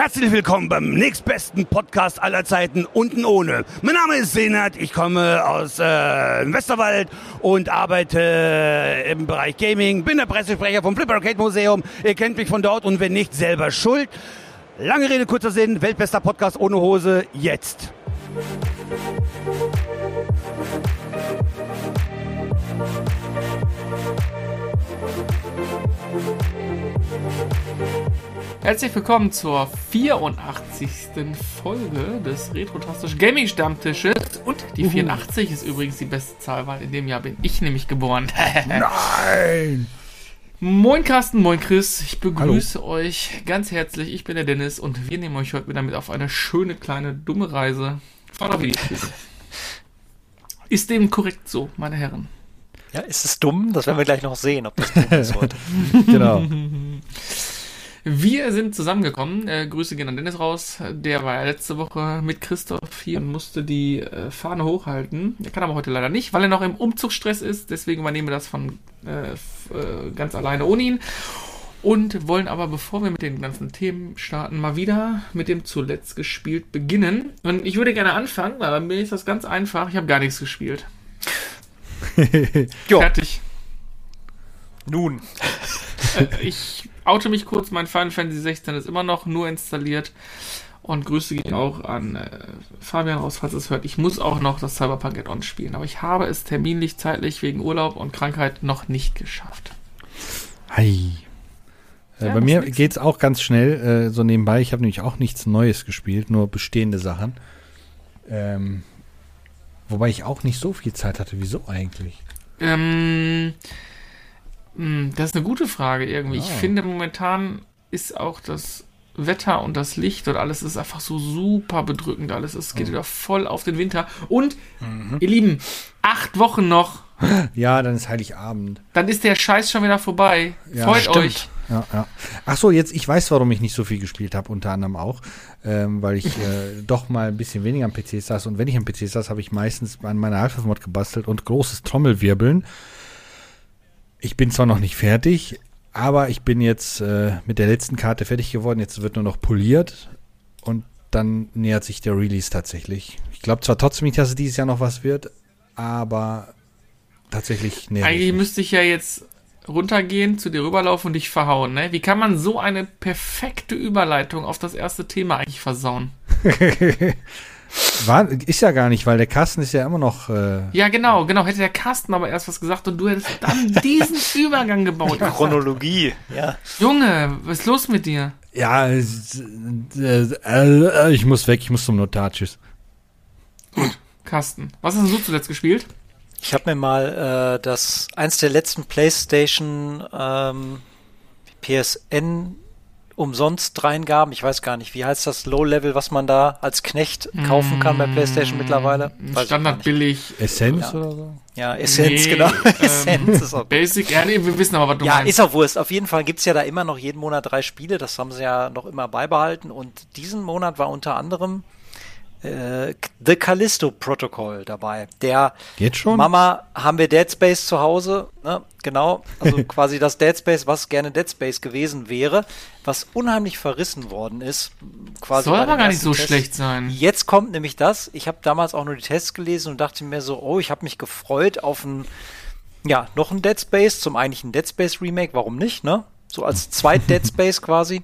Herzlich willkommen beim nächstbesten Podcast aller Zeiten, unten ohne. Mein Name ist Senat, ich komme aus äh, Westerwald und arbeite im Bereich Gaming, bin der Pressesprecher vom Flipper Arcade Museum. Ihr kennt mich von dort und wenn nicht, selber schuld. Lange Rede, kurzer Sinn, weltbester Podcast ohne Hose, jetzt. Herzlich willkommen zur 84. Folge des Retrotastisch Gaming Stammtisches. Und die 84 ist übrigens die beste Zahl, weil in dem Jahr bin ich nämlich geboren. Nein! Moin Carsten, moin Chris. Ich begrüße Hallo. euch ganz herzlich. Ich bin der Dennis und wir nehmen euch heute wieder mit auf eine schöne kleine dumme Reise. Fahrt Ist dem korrekt so, meine Herren? Ja, ist es dumm? Das werden wir gleich noch sehen, ob das dumm ist heute. genau. Wir sind zusammengekommen. Äh, Grüße gehen an Dennis raus. Der war ja letzte Woche mit Christoph hier und musste die äh, Fahne hochhalten. Er kann aber heute leider nicht, weil er noch im Umzugsstress ist. Deswegen übernehmen wir das von äh, äh, ganz alleine ohne ihn. Und wollen aber, bevor wir mit den ganzen Themen starten, mal wieder mit dem zuletzt gespielt beginnen. Und ich würde gerne anfangen, weil dann ist das ganz einfach. Ich habe gar nichts gespielt. Fertig. Nun. Äh, ich oute mich kurz, mein Final Fantasy 16 ist immer noch nur installiert. Und Grüße gehen auch an äh, Fabian raus, falls es hört. Ich muss auch noch das Cyberpunk Add-on spielen, aber ich habe es terminlich, zeitlich, wegen Urlaub und Krankheit noch nicht geschafft. Hi. Äh, ja, bei mir geht es auch ganz schnell, äh, so nebenbei. Ich habe nämlich auch nichts Neues gespielt, nur bestehende Sachen. Ähm, wobei ich auch nicht so viel Zeit hatte. Wieso eigentlich? Ähm, hm, das ist eine gute Frage irgendwie. Oh. Ich finde momentan ist auch das Wetter und das Licht und alles ist einfach so super bedrückend. Alles es geht mhm. wieder voll auf den Winter. Und, mhm. ihr Lieben, acht Wochen noch. Ja, dann ist Heiligabend. Dann ist der Scheiß schon wieder vorbei. Ja, Freut stimmt. euch. Ja, ja. Ach so, jetzt, ich weiß, warum ich nicht so viel gespielt habe, unter anderem auch, ähm, weil ich äh, doch mal ein bisschen weniger am PC saß. Und wenn ich am PC saß, habe ich meistens an meiner Half-Mod gebastelt und großes Trommelwirbeln ich bin zwar noch nicht fertig, aber ich bin jetzt äh, mit der letzten Karte fertig geworden. Jetzt wird nur noch poliert und dann nähert sich der Release tatsächlich. Ich glaube zwar trotzdem nicht, dass es dieses Jahr noch was wird, aber tatsächlich nähert Eigentlich müsste ich ja jetzt runtergehen, zu dir rüberlaufen und dich verhauen, ne? Wie kann man so eine perfekte Überleitung auf das erste Thema eigentlich versauen? War, ist ja gar nicht, weil der Kasten ist ja immer noch. Äh ja, genau, genau. Hätte der Kasten aber erst was gesagt und du hättest dann diesen Übergang gebaut. Chronologie, ja. Junge, was ist los mit dir? Ja, äh, äh, ich muss weg, ich muss zum Notar. Tschüss. Gut, Kasten. Was hast du zuletzt gespielt? Ich habe mir mal äh, das eins der letzten PlayStation ähm, PSN umsonst Dreingaben. Ich weiß gar nicht, wie heißt das Low-Level, was man da als Knecht kaufen kann bei PlayStation mittlerweile? Weiß Standard billig. Essenz ja. oder so? Ja, Essenz, nee, genau. Ähm, Essenz ist auch Basic, ja, nee, wir wissen aber, was du ja, meinst. ist auch Wurst. Auf jeden Fall gibt's ja da immer noch jeden Monat drei Spiele. Das haben sie ja noch immer beibehalten. Und diesen Monat war unter anderem äh, The Callisto Protocol dabei. Der Geht schon? Mama, haben wir Dead Space zu Hause? Ne? Genau, also quasi das Dead Space, was gerne Dead Space gewesen wäre, was unheimlich verrissen worden ist. Quasi Soll aber gar nicht so Tests. schlecht sein. Jetzt kommt nämlich das. Ich habe damals auch nur die Tests gelesen und dachte mir so, oh, ich habe mich gefreut auf ein ja, noch ein Dead Space, zum eigentlichen Dead Space Remake, warum nicht, ne? So als zweit Dead Space quasi.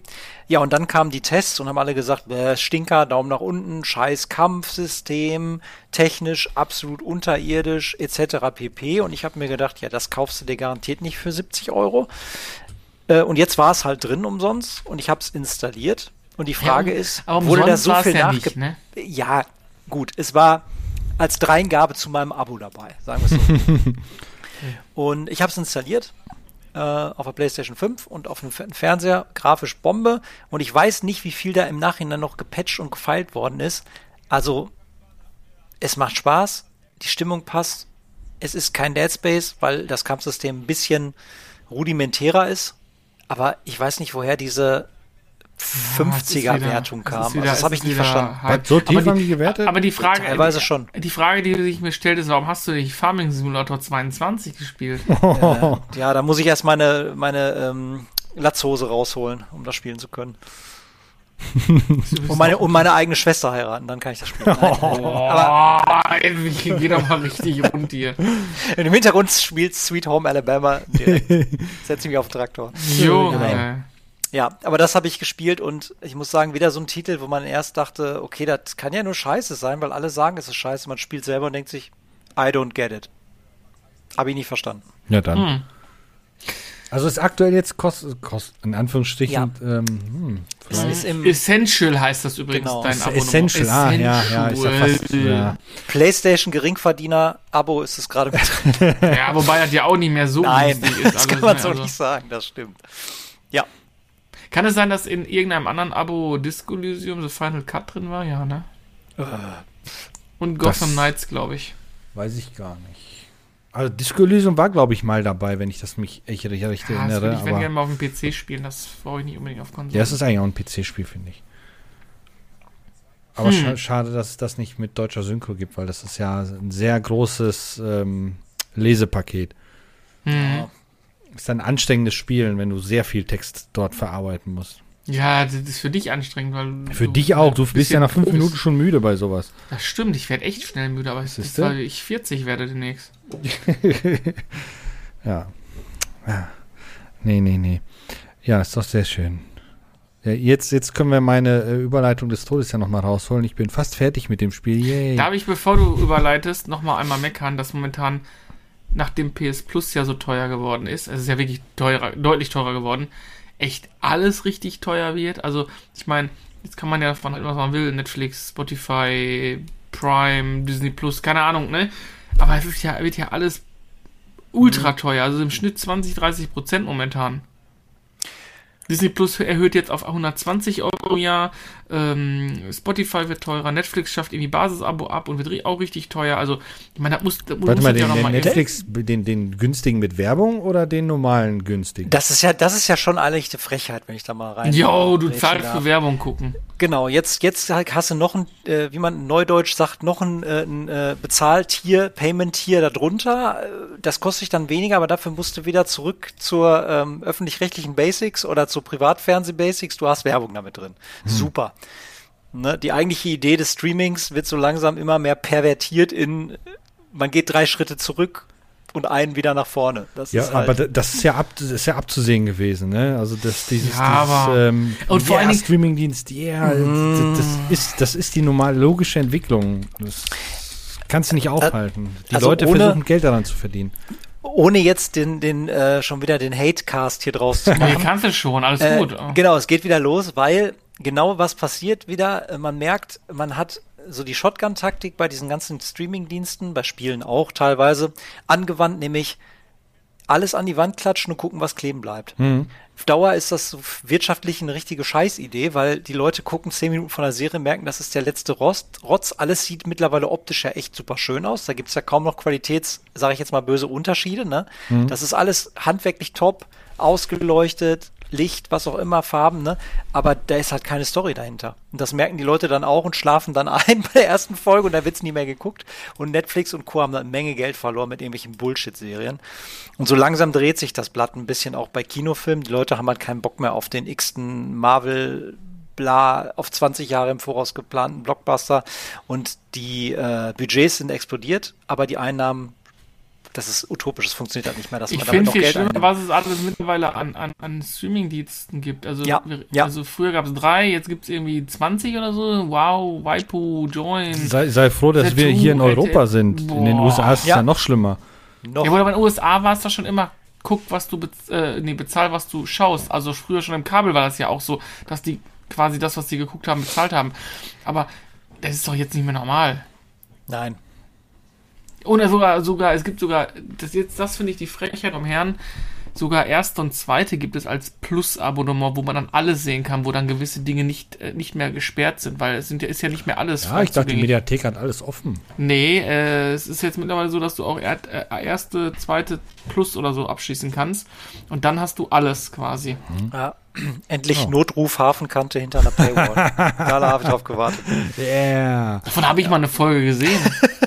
Ja, und dann kamen die Tests und haben alle gesagt, äh, Stinker, Daumen nach unten, scheiß Kampfsystem, technisch absolut unterirdisch, etc. pp. Und ich habe mir gedacht, ja, das kaufst du dir garantiert nicht für 70 Euro. Äh, und jetzt war es halt drin umsonst und ich habe es installiert. Und die Frage ja, ist, wurde da so viel ja nachge... Ne? Ja, gut, es war als Dreingabe zu meinem Abo dabei, sagen wir es so. und ich habe es installiert äh, auf der PlayStation 5 und auf dem Fernseher grafisch Bombe. Und ich weiß nicht, wie viel da im Nachhinein noch gepatcht und gefeilt worden ist. Also, es macht Spaß, die Stimmung passt. Es ist kein Dead Space, weil das Kampfsystem ein bisschen rudimentärer ist. Aber ich weiß nicht, woher diese 50er-Wertung kam. Wieder, also das habe ich nie verstanden. Halt. So tief haben die gewertet? Aber die Frage, Teilweise schon. Die Frage, die sich mir stellt, ist, warum hast du nicht Farming Simulator 22 gespielt? äh, ja, da muss ich erst meine, meine ähm, Latzhose rausholen, um das spielen zu können. Und meine, und meine eigene Schwester heiraten, dann kann ich das spielen. Nein. Aber geh doch mal richtig rund hier. Im Hintergrund spielt Sweet Home Alabama direkt. Setze ich mich auf den Traktor. Junge. Ja, aber das habe ich gespielt und ich muss sagen, wieder so ein Titel, wo man erst dachte, okay, das kann ja nur scheiße sein, weil alle sagen, es ist scheiße. Man spielt selber und denkt sich, I don't get it. Habe ich nicht verstanden. Ja, dann. Hm. Also ist aktuell jetzt kost, kost in Anführungsstrichen, Ja. ähm, hm, Es ist im Essential heißt das übrigens, Genau. dein Abonnement. Essential, ah, ja, ja, ist ja fast, ja. PlayStation Geringverdiener-Abo ist es gerade mit drin. Ja, wobei das ja auch nicht mehr so Nein, ist. das alles, kann man so Also, nicht sagen, das stimmt. Ja, Kann es sein, dass in irgendeinem anderen Abo Disco Elysium The Final Cut drin war? Ja, ne? Und Gotham Das- Knights, glaube ich. weiß ich gar nicht. Also Disco Elysium war, glaube ich, mal dabei, wenn ich das mich echt richtig, richtig Ja, das erinnere. würde ich, wenn gerne mal auf dem PC spielen. Das brauche ich nicht unbedingt auf Konsole. ja, es ist eigentlich auch ein PC-Spiel, finde ich. Aber Hm. scha schade, dass es das nicht mit deutscher Synchro gibt, weil das ist ja ein sehr großes ähm, Lesepaket. Hm. Ist ein anstrengendes Spielen, wenn du sehr viel Text dort verarbeiten musst. Ja, das ist für dich anstrengend, weil Für dich auch. Du bist ja nach fünf bist. Minuten schon müde bei sowas. Das stimmt, ich werde echt schnell müde, aber es ist, weil ich 40 werde demnächst. Ja. ja. Nee, nee, nee. Ja, ist doch sehr schön. Ja, jetzt, jetzt können wir meine äh, Überleitung des Todes ja nochmal rausholen. Ich bin fast fertig mit dem Spiel. Yay. Darf ich, bevor du überleitest, nochmal einmal meckern, dass momentan, nachdem PS Plus ja so teuer geworden ist, es ist ja wirklich teurer, deutlich teurer geworden, echt alles richtig teuer wird. Also, ich meine, jetzt kann man ja davon halten, was man will, Netflix, Spotify, Prime, Disney Plus, keine Ahnung, ne? Aber es ja, wird ja alles ultra teuer, also im Schnitt 20, 30 Prozent momentan. Disney Plus erhöht jetzt auf 120 Euro im Jahr, ähm, Spotify wird teurer, Netflix schafft irgendwie Basisabo ab und wird auch richtig teuer. Also, ich meine, da muss, da muss Warte mal, ja den, noch den mal Netflix, den, den günstigen mit Werbung oder den normalen günstigen? das ist ja, das ist ja schon eine echte Frechheit, wenn ich da mal rein. Jo, du zahlst für Werbung gucken. Genau, jetzt, jetzt hast du noch ein, äh, wie man neudeutsch sagt, noch ein, äh, ein äh, Bezahltier, Payment-Tier darunter. Äh, Das kostet dich dann weniger, aber dafür musst du wieder zurück zur ähm, öffentlich-rechtlichen Basics oder zur Privatfernseh-Basics. Du hast Werbung damit drin. Super. Ne? Die eigentliche Idee des Streamings wird so langsam immer mehr pervertiert in, man geht drei Schritte zurück und einen wieder nach vorne. Das Ja, ist halt, aber da- das ist ja, ab, das ist ja abzusehen gewesen, ne? Also das, dieses, Ja, aber- dieses ähm, Und vor yeah, Dingen- Streamingdienst, yeah, das, das ist, das ist die normale logische Entwicklung. Das kannst du nicht aufhalten. Die also Leute ohne- versuchen Geld daran zu verdienen. ohne jetzt den, den äh, schon wieder den Hate-Cast hier draus zu machen. Nee, kannst du schon, alles Äh, gut. Genau, es geht wieder los, weil genau was passiert wieder. Äh, Man merkt, man hat so die Shotgun-Taktik bei diesen ganzen Streaming-Diensten, bei Spielen auch teilweise, angewandt, nämlich alles an die Wand klatschen und gucken, was kleben bleibt. Auf Dauer ist das so wirtschaftlich eine richtige Scheißidee, weil die Leute gucken zehn Minuten von der Serie, merken, das ist der letzte Rost, Rotz. Alles sieht mittlerweile optisch ja echt super schön aus. Da gibt's ja kaum noch Qualitäts, sage ich jetzt mal, böse Unterschiede. Ne? Das ist alles handwerklich top, ausgeleuchtet, Licht, was auch immer, Farben, ne? Aber da ist halt keine Story dahinter. Und das merken die Leute dann auch und schlafen dann ein bei der ersten Folge und da wird's nie mehr geguckt. Und Netflix und Co. haben dann eine Menge Geld verloren mit irgendwelchen Bullshit-Serien. Und so langsam dreht sich das Blatt ein bisschen auch bei Kinofilmen. Die Leute haben halt keinen Bock mehr auf den x-ten Marvel bla auf 20 Jahre im Voraus geplanten Blockbuster und die äh, Budgets sind explodiert, aber die Einnahmen, das ist utopisch, das funktioniert halt nicht mehr, dass Ich man damit finde noch viel Geld schlimmer, einnimmt. was es alles mittlerweile an, an, an Streaming-Diensten gibt. Also, Ja, wir- ja. also früher gab es drei, jetzt gibt es irgendwie 20 oder so. Wow, Waipu, Join. Sei, sei froh, dass Tattoo, wir hier in Alter. Europa sind. In den Boah. USA ist es Ja. ja noch schlimmer. Noch, Ja, aber in den USA war es doch schon immer, guck, was du, bez äh, nee, bezahl, was du schaust. Also früher schon im Kabel war das ja auch so, dass die quasi das, was die geguckt haben, bezahlt haben. Aber das ist doch jetzt nicht mehr normal. nein. Oder sogar, sogar, es gibt sogar, das jetzt, das finde ich die Frechheit um Herrn, sogar erste und zweite gibt es als Plus-Abonnement, wo man dann alles sehen kann, wo dann gewisse Dinge nicht, äh, nicht mehr gesperrt sind, weil es sind ja, ist ja nicht mehr alles Ja, ich dachte, die. Mediathek hat alles offen. Nee, äh, es ist jetzt mittlerweile so, dass du auch er, äh, erste, zweite Plus oder so abschließen kannst. Und dann hast du alles quasi. Ja, endlich Notruf Hafenkante hinter einer Paywall. da habe ich drauf gewartet. Yeah. Davon habe ich mal eine Folge gesehen.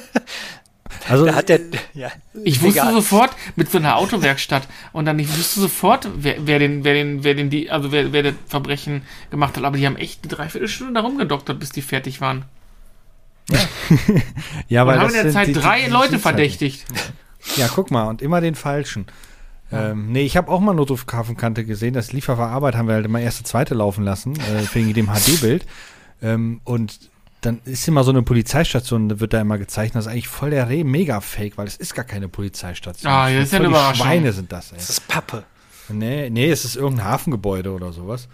Also, Da hat der, ja, Ich wusste egal. sofort mit so einer Autowerkstatt und dann ich wusste sofort, wer, wer den, wer den, wer den die, also wer, wer das Verbrechen gemacht hat. Aber die haben echt eine Dreiviertelstunde da rumgedoktert, bis die fertig waren. ja, Und weil haben das in der Zeit die- drei die Leute halt verdächtigt. Ja, guck mal, und immer den falschen. Ähm, nee, ich habe auch mal Notrufhafenkante gesehen. Das lief auf der Arbeit, haben wir halt immer erste, zweite laufen lassen, äh, wegen dem HD-Bild. Ähm, und dann ist immer so eine Polizeistation, da wird da immer gezeichnet. Das ist eigentlich voll der Re mega Fake, weil es ist gar keine Polizeistation. Ah, ja, ist ja eine die Überraschung. Schweine sind das, ey. Das ist Pappe. Nee, nee, es ist irgendein Hafengebäude oder sowas.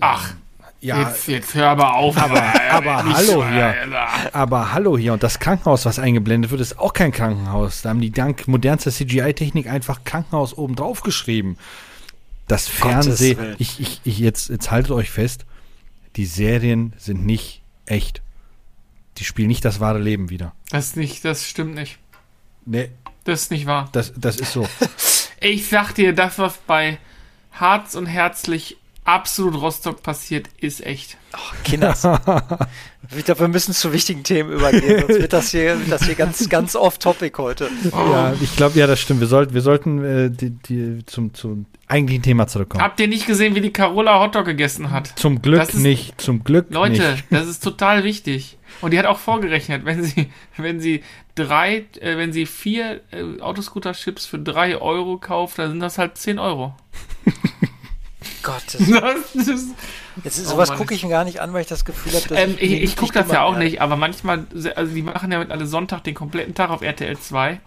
Ach, Ja, jetzt, jetzt hör aber auf. Aber- aber Nicht hallo hier. Alter. Aber hallo hier, und das Krankenhaus, was eingeblendet wird, ist auch kein Krankenhaus. Da haben die dank modernster CGI-Technik einfach Krankenhaus oben drauf geschrieben. Das Fernsehen, ich, ich, ich jetzt, jetzt haltet euch fest, die Serien sind nicht echt. Die spielen nicht das wahre Leben wieder. Das ist nicht, das stimmt nicht. Nee, Das ist nicht wahr. das, das ist so. Ich sag dir, das, was bei Harz und Herzlich absolut Rostock passiert, ist echt. Kinders. ich glaube, wir müssen zu wichtigen Themen übergehen, sonst wird das hier, wird das hier ganz, ganz off-topic heute. Ja, ich glaube, ja, das stimmt. Wir sollten, wir sollten äh, die, die, zum, zum eigentlichen Thema zurückkommen. Habt ihr nicht gesehen, wie die Carola Hotdog gegessen hat? Zum Glück ist- nicht, zum Glück Leute, nicht. das ist total wichtig. Und die hat auch vorgerechnet, wenn sie, wenn sie drei, äh, wenn sie vier äh, Autoscooter-Chips für drei Euro kauft, dann sind das halt 10 Euro. Gott, das, ist, jetzt, Oh sowas Mann. gucke ich mir gar nicht an, weil ich das Gefühl habe, dass ähm, ich, mir ich gucke das ja auch nicht, aber manchmal, also die machen ja mit alle Sonntag den kompletten Tag auf RTL 2.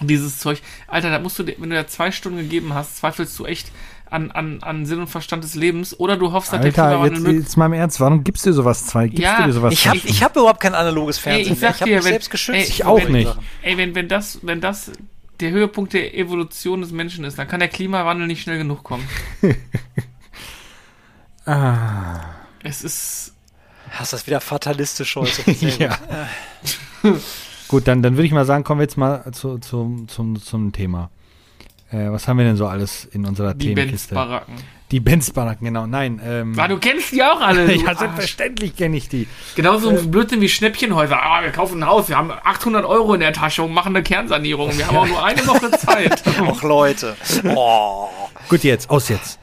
Dieses Zeug. Alter, da musst du, wenn du da zwei Stunden gegeben hast, zweifelst du echt an, an, an Sinn und Verstand des Lebens. Oder du hoffst, dass der Alter, Klimawandel jetzt, jetzt mal im Ernst, warum gibst du dir sowas zwei? Gibst Ja, du dir sowas Ich habe ich hab überhaupt kein analoges Fernsehen. ich sag ich habe dir, mich wenn- selbst geschützt. ey, Ich auch solchen nicht. Ey, wenn, wenn das, wenn das der Höhepunkt der Evolution des Menschen ist, dann kann der Klimawandel nicht schnell genug kommen. ah, Es ist. Hast das wieder fatalistisch heute. Ja. Gut, dann, dann würde ich mal sagen, kommen wir jetzt mal zu, zum, zum, zum Thema. Äh, was haben wir denn so alles in unserer Die Themenkiste? Benz-Baracken. Die Benz-Baracken, genau. Nein, ähm, Ah, du kennst die auch alle. Ja, Arsch. selbstverständlich kenne ich die. Genauso ein Blödsinn wie Schnäppchenhäuser. Ah, wir kaufen ein Haus, wir haben 800 Euro in der Tasche und machen eine Kernsanierung. Wir haben auch nur eine Woche Zeit. Och, Leute. Oh. Gut, jetzt, aus jetzt.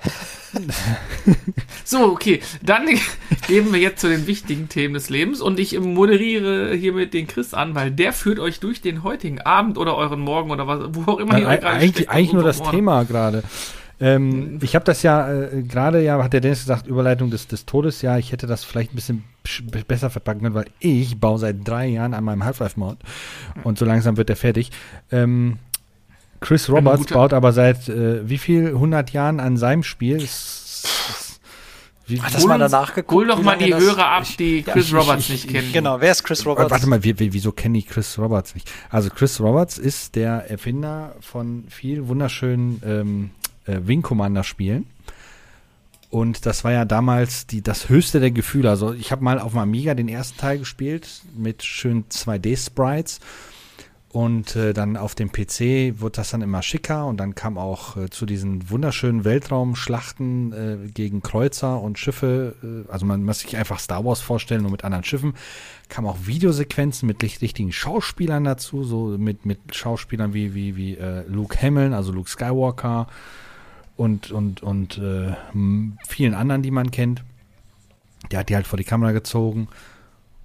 So, okay. Dann gehen wir jetzt zu den wichtigen Themen des Lebens und ich moderiere hiermit den Chris an, weil der führt euch durch den heutigen Abend oder euren Morgen oder was, wo auch immer ihr euch gerade eigentlich steckt. eigentlich nur das Ohren. Thema gerade. Ähm, ich habe das ja äh, gerade, ja, hat der Dennis gesagt, Überleitung des, des Todes. Ja, ich hätte das vielleicht ein bisschen sch- besser verpacken können, weil ich baue seit drei Jahren an meinem Half-Life-Mod und so langsam wird der fertig. Ähm, Chris Roberts baut aber seit äh, wie viel 100 Jahren an seinem Spiel? Es- es- wie, Hat das Hol mal danach geguckt? Hol doch mal die das- Hörer ab, die Chris ich- Roberts ich- nicht ich- kennen. Genau, wer ist Chris Roberts? Warte mal, wie, wie, wieso kenne ich Chris Roberts nicht? Also Chris Roberts ist der Erfinder von vielen wunderschönen ähm, äh, Wing Commander Spielen. Und das war ja damals die, das höchste der Gefühle. Also ich habe mal auf dem Amiga den ersten Teil gespielt mit schön 2D-Sprites. Und äh, dann auf dem PC wurde das dann immer schicker und dann kam auch äh, zu diesen wunderschönen Weltraumschlachten äh, gegen Kreuzer und Schiffe, äh, also man muss sich einfach Star Wars vorstellen, nur mit anderen Schiffen, kam auch Videosequenzen mit richtigen Schauspielern dazu, so mit, mit Schauspielern wie, wie, wie äh, Luke Hamill, also Luke Skywalker und, und, und äh, vielen anderen, die man kennt. Der hat die halt vor die Kamera gezogen.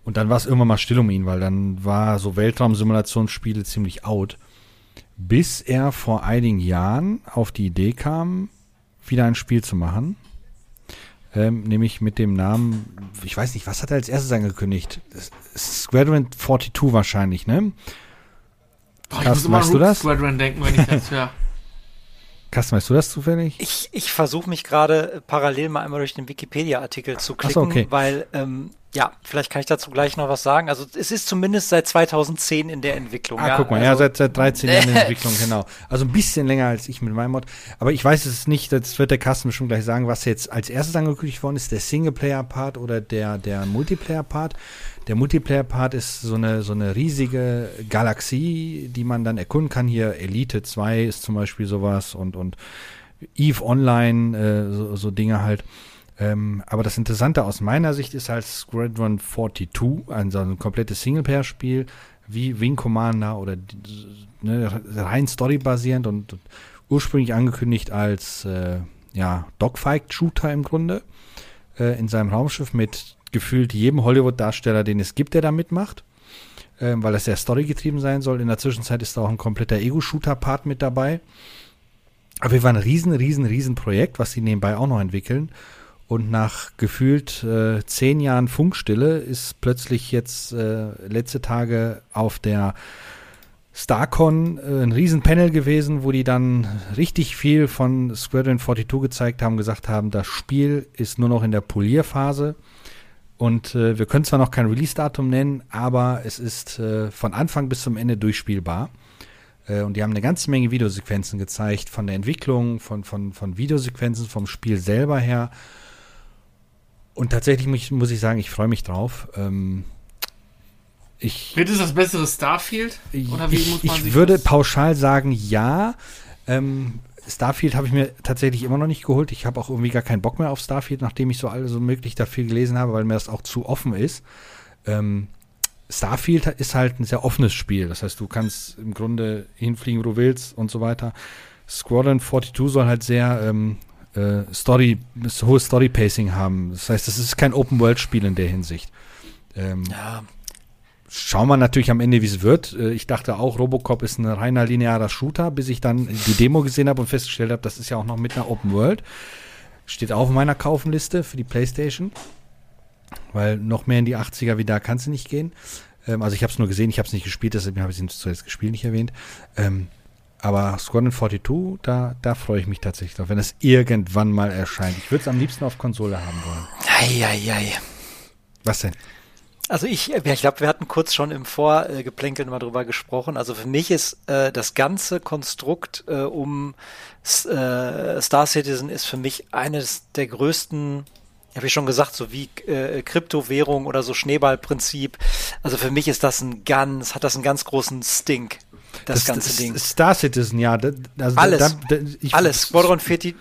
Und dann war es irgendwann mal still um ihn, weil dann war so Weltraumsimulationsspiele ziemlich out. Bis er vor einigen Jahren auf die Idee kam, wieder ein Spiel zu machen. Ähm, nämlich mit dem Namen, ich weiß nicht, was hat er als erstes angekündigt? Squadron 42 wahrscheinlich, ne? Ich Carsten, weißt an du das? Squadron denken, wenn ich das höre. Carsten, weißt du das zufällig? Ich, ich versuche mich gerade äh, parallel mal einmal durch den Wikipedia-Artikel zu klicken, so, okay. weil, ähm, ja, vielleicht kann ich dazu gleich noch was sagen. Also es ist zumindest seit 2010 in der Entwicklung. Ah, ja, guck mal, also, ja, seit, seit 13 Jahren in Entwicklung, genau. Also ein bisschen länger als ich mit meinem Mod. Aber ich weiß es nicht, das wird der Carsten bestimmt gleich sagen, was jetzt als erstes angekündigt worden ist, der Singleplayer-Part oder der, der Multiplayer-Part. Der Multiplayer-Part ist so eine, so eine riesige Galaxie, die man dann erkunden kann. Hier Elite 2 ist zum Beispiel sowas und, und Eve Online, äh, so, so Dinge halt. Ähm, aber das Interessante aus meiner Sicht ist halt Squadron 42, also ein komplettes Singleplayer-Spiel, wie Wing Commander oder ne, rein storybasierend und, ursprünglich angekündigt als äh, ja, Dogfight-Shooter im Grunde äh, in seinem Raumschiff mit gefühlt jedem Hollywood-Darsteller, den es gibt, der da mitmacht, äh, weil das sehr storygetrieben sein soll. In der Zwischenzeit ist da auch ein kompletter Ego-Shooter-Part mit dabei. Aber wir waren ein riesen, riesen, riesen Projekt, was sie nebenbei auch noch entwickeln. Und nach gefühlt äh, zehn Jahren Funkstille ist plötzlich jetzt äh, letzte Tage auf der StarCon äh, ein Riesenpanel gewesen, wo die dann richtig viel von Squadron 42 gezeigt haben, gesagt haben, das Spiel ist nur noch in der Polierphase. Und äh, wir können zwar noch kein Release-Datum nennen, aber es ist äh, von Anfang bis zum Ende durchspielbar. Äh, und die haben eine ganze Menge Videosequenzen gezeigt, von der Entwicklung, von, von, von Videosequenzen, vom Spiel selber her. Und tatsächlich muss ich, muss ich sagen, ich freue mich drauf. Ähm, ich, Wird es das bessere Starfield? Oder wie ich, muss man ich würde das? pauschal sagen, ja. Ähm, Starfield habe ich mir tatsächlich immer noch nicht geholt. Ich habe auch irgendwie gar keinen Bock mehr auf Starfield, nachdem ich so alles so möglich dafür gelesen habe, weil mir das auch zu offen ist. Ähm, Starfield ist halt ein sehr offenes Spiel. Das heißt, du kannst im Grunde hinfliegen, wo du willst und so weiter. Squadron 42 soll halt sehr ähm, äh, Story, hohes Story-Pacing haben. Das heißt, es ist kein Open-World-Spiel in der Hinsicht. Ähm, ja. Schauen wir natürlich am Ende, wie es wird. Äh, ich dachte auch, Robocop ist ein reiner linearer Shooter, bis ich dann die Demo gesehen habe und festgestellt habe, das ist ja auch noch mit einer Open World. Steht auch auf meiner Kaufenliste für die Playstation. Weil noch mehr in die 80er wie da kann es nicht gehen. Ähm, also ich habe es nur gesehen, ich habe es nicht gespielt, deshalb habe ich es zuerst gespielt nicht erwähnt. Ähm, aber Squadron 42, da, da freue ich mich tatsächlich drauf, wenn es irgendwann mal erscheint. Ich würde es am liebsten auf Konsole haben wollen. Eieiei. Was denn? Also ich, ich glaube, wir hatten kurz schon im Vorgeplänkel mal drüber gesprochen. Also für mich ist äh, das ganze Konstrukt äh, um äh, Star Citizen ist für mich eines der größten habe ich schon gesagt, so wie äh, Kryptowährung oder so Schneeballprinzip. Also für mich ist das ein ganz, hat das einen ganz großen Stink. Das, das ganze das Ding. Star Citizen, ja. Also alles. Da, da, ich, alles. Squadron 42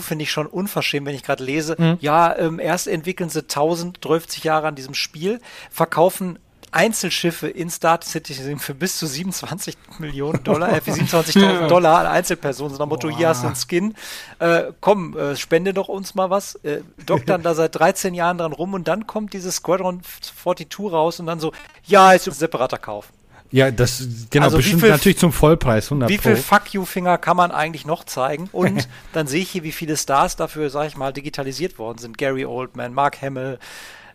finde ich schon unverschämt, wenn ich gerade lese. Mhm. Ja, ähm, erst entwickeln sie 1030 Jahre an diesem Spiel, verkaufen Einzelschiffe in Star Citizen für bis zu 27 Millionen Dollar, äh, für 27.000 Dollar an Einzelpersonen. So nach Motto, hier hast du einen Skin. Äh, komm, äh, spende doch uns mal was. Äh, doktern da seit 13 Jahren dran rum und dann kommt dieses Squadron 42 raus und dann so, ja, ist ein separater Kauf. Ja, das genau also bestimmt viel, natürlich zum Vollpreis 100 Wie viel Fuck you Finger kann man eigentlich noch zeigen? Und dann sehe ich hier, wie viele Stars dafür, sag ich mal, digitalisiert worden sind. Gary Oldman, Mark Hamill,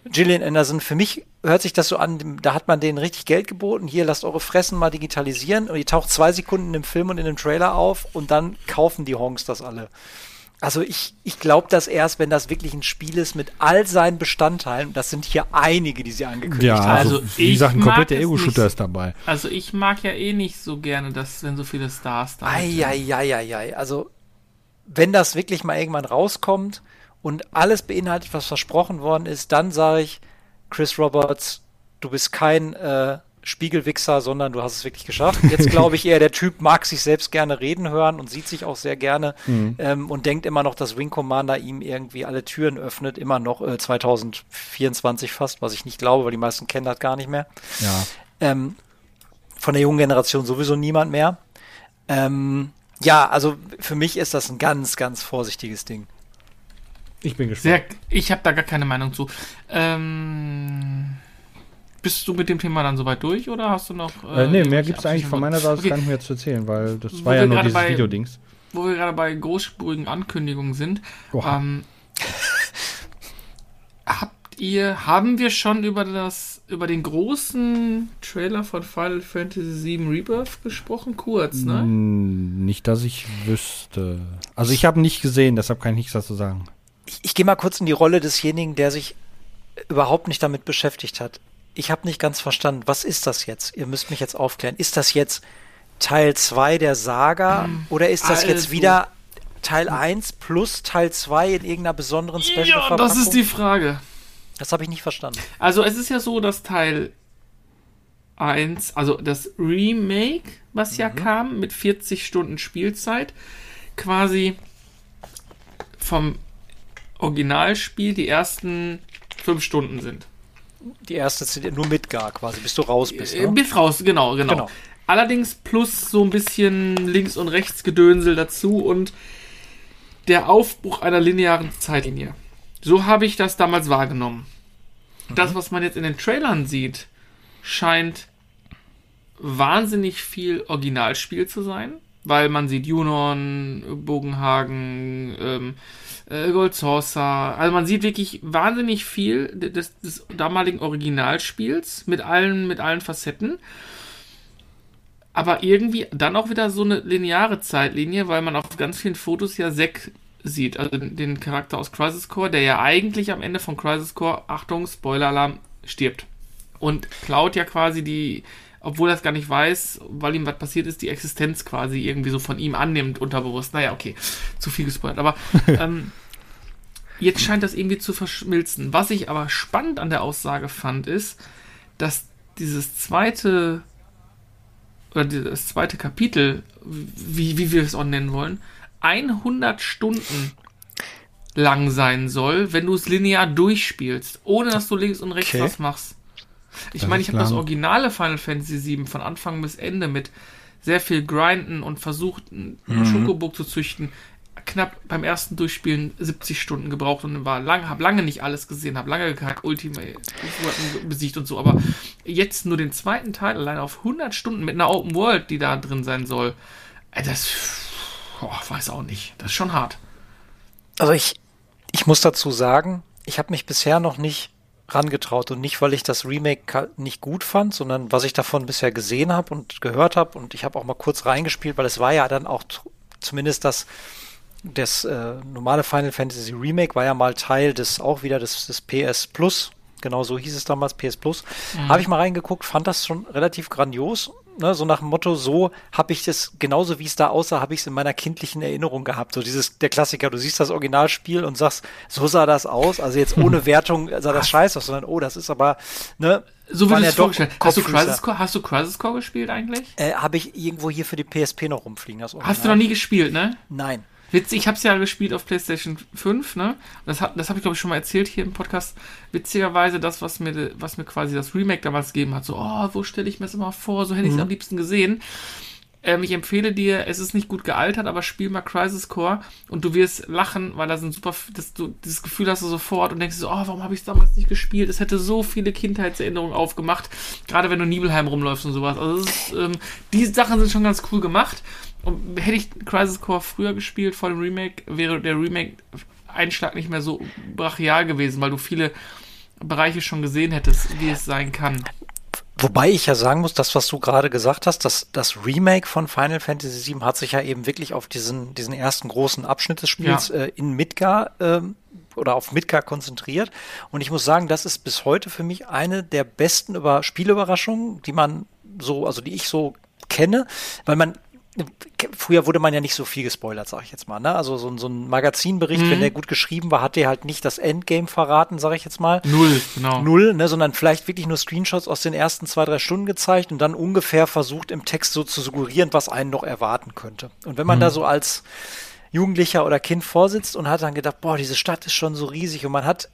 Gillian Anderson, für mich hört sich das so an, da hat man denen richtig Geld geboten. Hier, lasst eure Fressen mal digitalisieren. Und die taucht zwei Sekunden im Film und in dem Trailer auf und dann kaufen die Honks das alle. Also ich, ich glaube das erst, wenn das wirklich ein Spiel ist mit all seinen Bestandteilen. Das sind hier einige, die sie angekündigt ja, haben. Also, also wie gesagt, ein kompletter Ego-Shooter ist dabei. Also ich mag ja eh nicht so gerne, dass wenn so viele Stars da sind. Eieieiei. Also wenn das wirklich mal irgendwann rauskommt, und alles beinhaltet, was versprochen worden ist, dann sage ich, Chris Roberts, du bist kein äh, Spiegelwichser, sondern du hast es wirklich geschafft. Jetzt glaube ich eher, der Typ mag sich selbst gerne reden hören und sieht sich auch sehr gerne mhm. ähm, und denkt immer noch, dass Wing Commander ihm irgendwie alle Türen öffnet, immer noch äh, 2024 fast, was ich nicht glaube, weil die meisten kennen das gar nicht mehr. Ja. Ähm, von der jungen Generation sowieso niemand mehr. Ähm, ja, also für mich ist das ein ganz, ganz vorsichtiges Ding. Ich bin gespannt. Sehr, ich habe da gar keine Meinung zu. Ähm, bist du mit dem Thema dann soweit durch oder hast du noch. Äh, äh, nee, mehr gibt es eigentlich von meiner Seite okay. gar nicht mehr zu erzählen, weil das wo war ja nur dieses bei, Videodings. Wo wir gerade bei großspurigen Ankündigungen sind. Ähm, habt ihr, haben wir schon über das, über den großen Trailer von Final Fantasy VII Rebirth gesprochen? Kurz, ne? Nicht, dass ich wüsste. Also ich habe nicht gesehen, deshalb kann ich nichts dazu sagen ich, ich gehe mal kurz in die Rolle desjenigen, der sich überhaupt nicht damit beschäftigt hat. Ich habe nicht ganz verstanden, was ist das jetzt? Ihr müsst mich jetzt aufklären. Ist das jetzt Teil 2 der Saga hm. oder ist das also. jetzt wieder Teil 1 plus Teil 2 in irgendeiner besonderen Special Ja, das ist die Frage. Das habe ich nicht verstanden. Also es ist ja so, dass Teil 1, also das Remake, was mhm. ja kam mit 40 Stunden Spielzeit, quasi vom Originalspiel die ersten fünf Stunden sind. Die erste CD, nur Midgar quasi, bis du raus bist. Äh, Ne? Bis raus, genau, genau, Genau. Allerdings plus so ein bisschen links und rechts Gedönsel dazu und der Aufbruch einer linearen Zeitlinie. So habe ich das damals wahrgenommen. Das, was man jetzt in den Trailern sieht, scheint wahnsinnig viel Originalspiel zu sein, weil man sieht Junon, Bogenhagen, ähm, äh, Gold Saucer, also man sieht wirklich wahnsinnig viel des, des damaligen Originalspiels mit allen, mit allen Facetten. Aber irgendwie dann auch wieder so eine lineare Zeitlinie, weil man auf ganz vielen Fotos ja Zack sieht, also den Charakter aus Crisis Core, der ja eigentlich am Ende von Crisis Core, Achtung, Spoiler-Alarm, stirbt. Und klaut ja quasi die, obwohl er es gar nicht weiß, weil ihm was passiert ist, die Existenz quasi irgendwie so von ihm annimmt, unterbewusst. Naja, okay, zu viel gespoilert. Aber ähm, jetzt scheint das irgendwie zu verschmilzen. Was ich aber spannend an der Aussage fand, ist, dass dieses zweite oder das zweite Kapitel, wie, wie wir es auch nennen wollen, 100 Stunden lang sein soll, wenn du es linear durchspielst, ohne dass du links und rechts Okay. was machst. Ich Das meine, ich habe das originale Final Fantasy VII von Anfang bis Ende mit sehr viel Grinden und versucht, einen Mhm. Schokoburg zu züchten. Knapp beim ersten Durchspielen 70 Stunden gebraucht und war lang, habe lange nicht alles gesehen, habe lange gehackt, Ultimate besiegt und so, aber jetzt nur den zweiten Teil allein auf 100 Stunden mit einer Open World, die da drin sein soll. Ey, Das, oh, weiß auch nicht. Das ist schon hart. Also ich, ich muss dazu sagen, ich habe mich bisher noch nicht rangetraut und nicht, weil ich das Remake nicht gut fand, sondern was ich davon bisher gesehen habe und gehört habe und ich habe auch mal kurz reingespielt, weil es war ja dann auch zumindest das das äh, normale Final Fantasy Remake war ja mal Teil des auch wieder des, des PS Plus, genau so hieß es damals PS Plus. Habe ich mal reingeguckt, fand das schon relativ grandios. Ne, so nach dem Motto, so habe ich das, genauso wie es da aussah, habe ich es in meiner kindlichen Erinnerung gehabt. So dieses, der Klassiker, du siehst das Originalspiel und sagst, so sah das aus. Also jetzt ohne Wertung sah das scheiße aus, sondern oh, das ist aber, ne, So wie ja es vorgestellt hast. Du. Crisis Core, hast du Crisis Core gespielt eigentlich? äh, habe ich irgendwo hier für die PSP noch rumfliegen. Das Hast du noch nie gespielt, ne? Nein. Witzig, ich habe es ja gespielt auf PlayStation 5, ne? Das, hat- das habe ich, glaube ich, schon mal erzählt hier im Podcast. Witzigerweise das, was mir, was mir quasi das Remake damals gegeben hat. So, oh, wo stelle ich mir das immer vor? So hätte ich es am liebsten gesehen. Ähm, ich empfehle dir, es ist nicht gut gealtert, aber spiel mal Crisis Core und du wirst lachen, weil da sind super, dass du dieses Gefühl hast du sofort und denkst so, oh, warum habe ich es damals nicht gespielt? Es hätte so viele Kindheitserinnerungen aufgemacht, gerade wenn du Nibelheim rumläufst und sowas. Also ist, ähm, die Sachen sind schon ganz cool gemacht. Und hätte ich Crisis Core früher gespielt vor dem Remake, wäre der Remake-Einschlag nicht mehr so brachial gewesen, weil du viele Bereiche schon gesehen hättest, wie es sein kann. Wobei ich ja sagen muss, das, was du gerade gesagt hast, das, das Remake von Final Fantasy VII hat sich ja eben wirklich auf diesen, diesen ersten großen Abschnitt des Spiels Ja. äh, in Midgar ähm, oder auf Midgar konzentriert. Und ich muss sagen, das ist bis heute für mich eine der besten Über Spielüberraschungen, die man so, also die ich so kenne, weil man Früher wurde man ja nicht so viel gespoilert, sag ich jetzt mal. Ne? Also so, ein- so ein Magazinbericht, wenn der gut geschrieben war, hat der halt nicht das Endgame verraten, sag ich jetzt mal Null, genau. null, ne, sondern vielleicht wirklich nur Screenshots aus den ersten zwei, drei Stunden gezeigt und dann ungefähr versucht im Text so zu suggerieren, was einen noch erwarten könnte. Und wenn man da so als Jugendlicher oder Kind vorsitzt und hat dann gedacht, boah, diese Stadt ist schon so riesig und man hat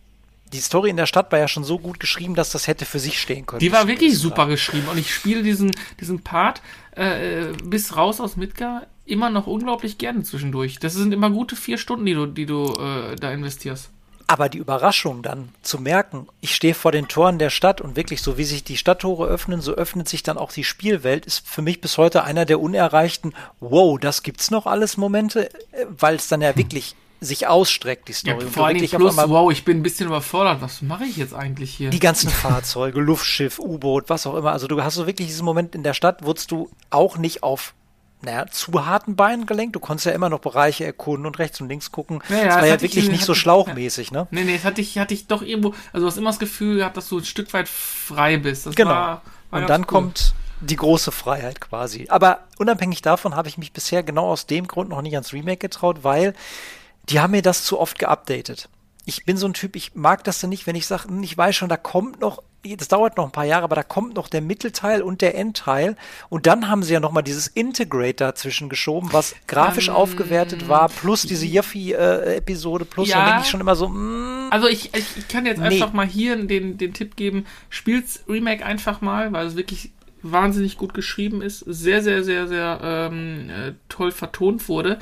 die Story in der Stadt war ja schon so gut geschrieben, dass das hätte für sich stehen können. Die war wirklich super geschrieben und ich spiele diesen, diesen Part äh, bis raus aus Midgar immer noch unglaublich gerne zwischendurch. Das sind immer gute vier Stunden, die du, die du äh, da investierst. Aber die Überraschung dann zu merken, ich stehe vor den Toren der Stadt und wirklich so wie sich die Stadttore öffnen, so öffnet sich dann auch die Spielwelt, ist für mich bis heute einer der unerreichten, wow, das gibt's noch alles Momente, äh, weil es dann ja wirklich sich ausstreckt, die Ja, Story. und vor wirklich auf plus, wow, ich bin ein bisschen überfordert. Was mache ich jetzt eigentlich hier? die ganzen Fahrzeuge, Luftschiff, U-Boot, was auch immer. Also du hast so wirklich diesen Moment in der Stadt, wurdest du auch nicht auf naja, zu harten Beinen gelenkt. Du konntest ja immer noch Bereiche erkunden und rechts und links gucken. Ja, ja, das war das ja hatte ich- wirklich nicht so schlauchmäßig, ne? Nee, nee, das hatte ich, hatte ich doch irgendwo, also du hast immer das Gefühl gehabt, dass du ein Stück weit frei bist. Das Genau. war, war und dann cool. kommt die große Freiheit quasi. Aber unabhängig davon habe ich mich bisher genau aus dem Grund noch nicht ans Remake getraut, weil die haben mir das zu oft geupdatet. Ich bin so ein Typ, ich mag das dann nicht, wenn ich sage, hm, ich weiß schon, da kommt noch das dauert noch ein paar Jahre, aber da kommt noch der Mittelteil und der Endteil. Und dann haben sie ja nochmal dieses Integrate dazwischen geschoben, was grafisch Ähm, aufgewertet war, plus diese Yuffie-Episode, plus Ja. dann denke ich schon immer so, mm, Also ich, ich, ich kann jetzt Nee. einfach mal hier den, den Tipp geben, spielt's Remake einfach mal, weil es wirklich wahnsinnig gut geschrieben ist, sehr, sehr, sehr, sehr ähm, äh, toll vertont wurde.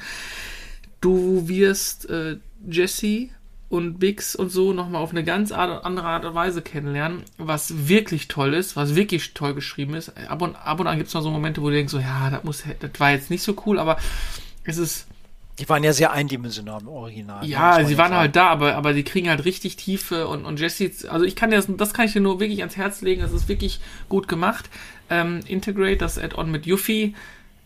Du wirst äh, Jesse und Bix und so nochmal auf eine ganz andere Art und Weise kennenlernen, was wirklich toll ist, was wirklich toll geschrieben ist. Ab und, ab und an gibt es noch so Momente, wo du denkst, so, ja, das, muss, das war jetzt nicht so cool, aber es ist die waren ja sehr eindimensional im Original. ja, sie waren sagen. halt da, aber, aber die kriegen halt richtig Tiefe und, und Jesse, also ich kann dir das, das kann ich dir nur wirklich ans Herz legen, das ist wirklich gut gemacht. Ähm, Integrate, das Add-on mit Yuffie,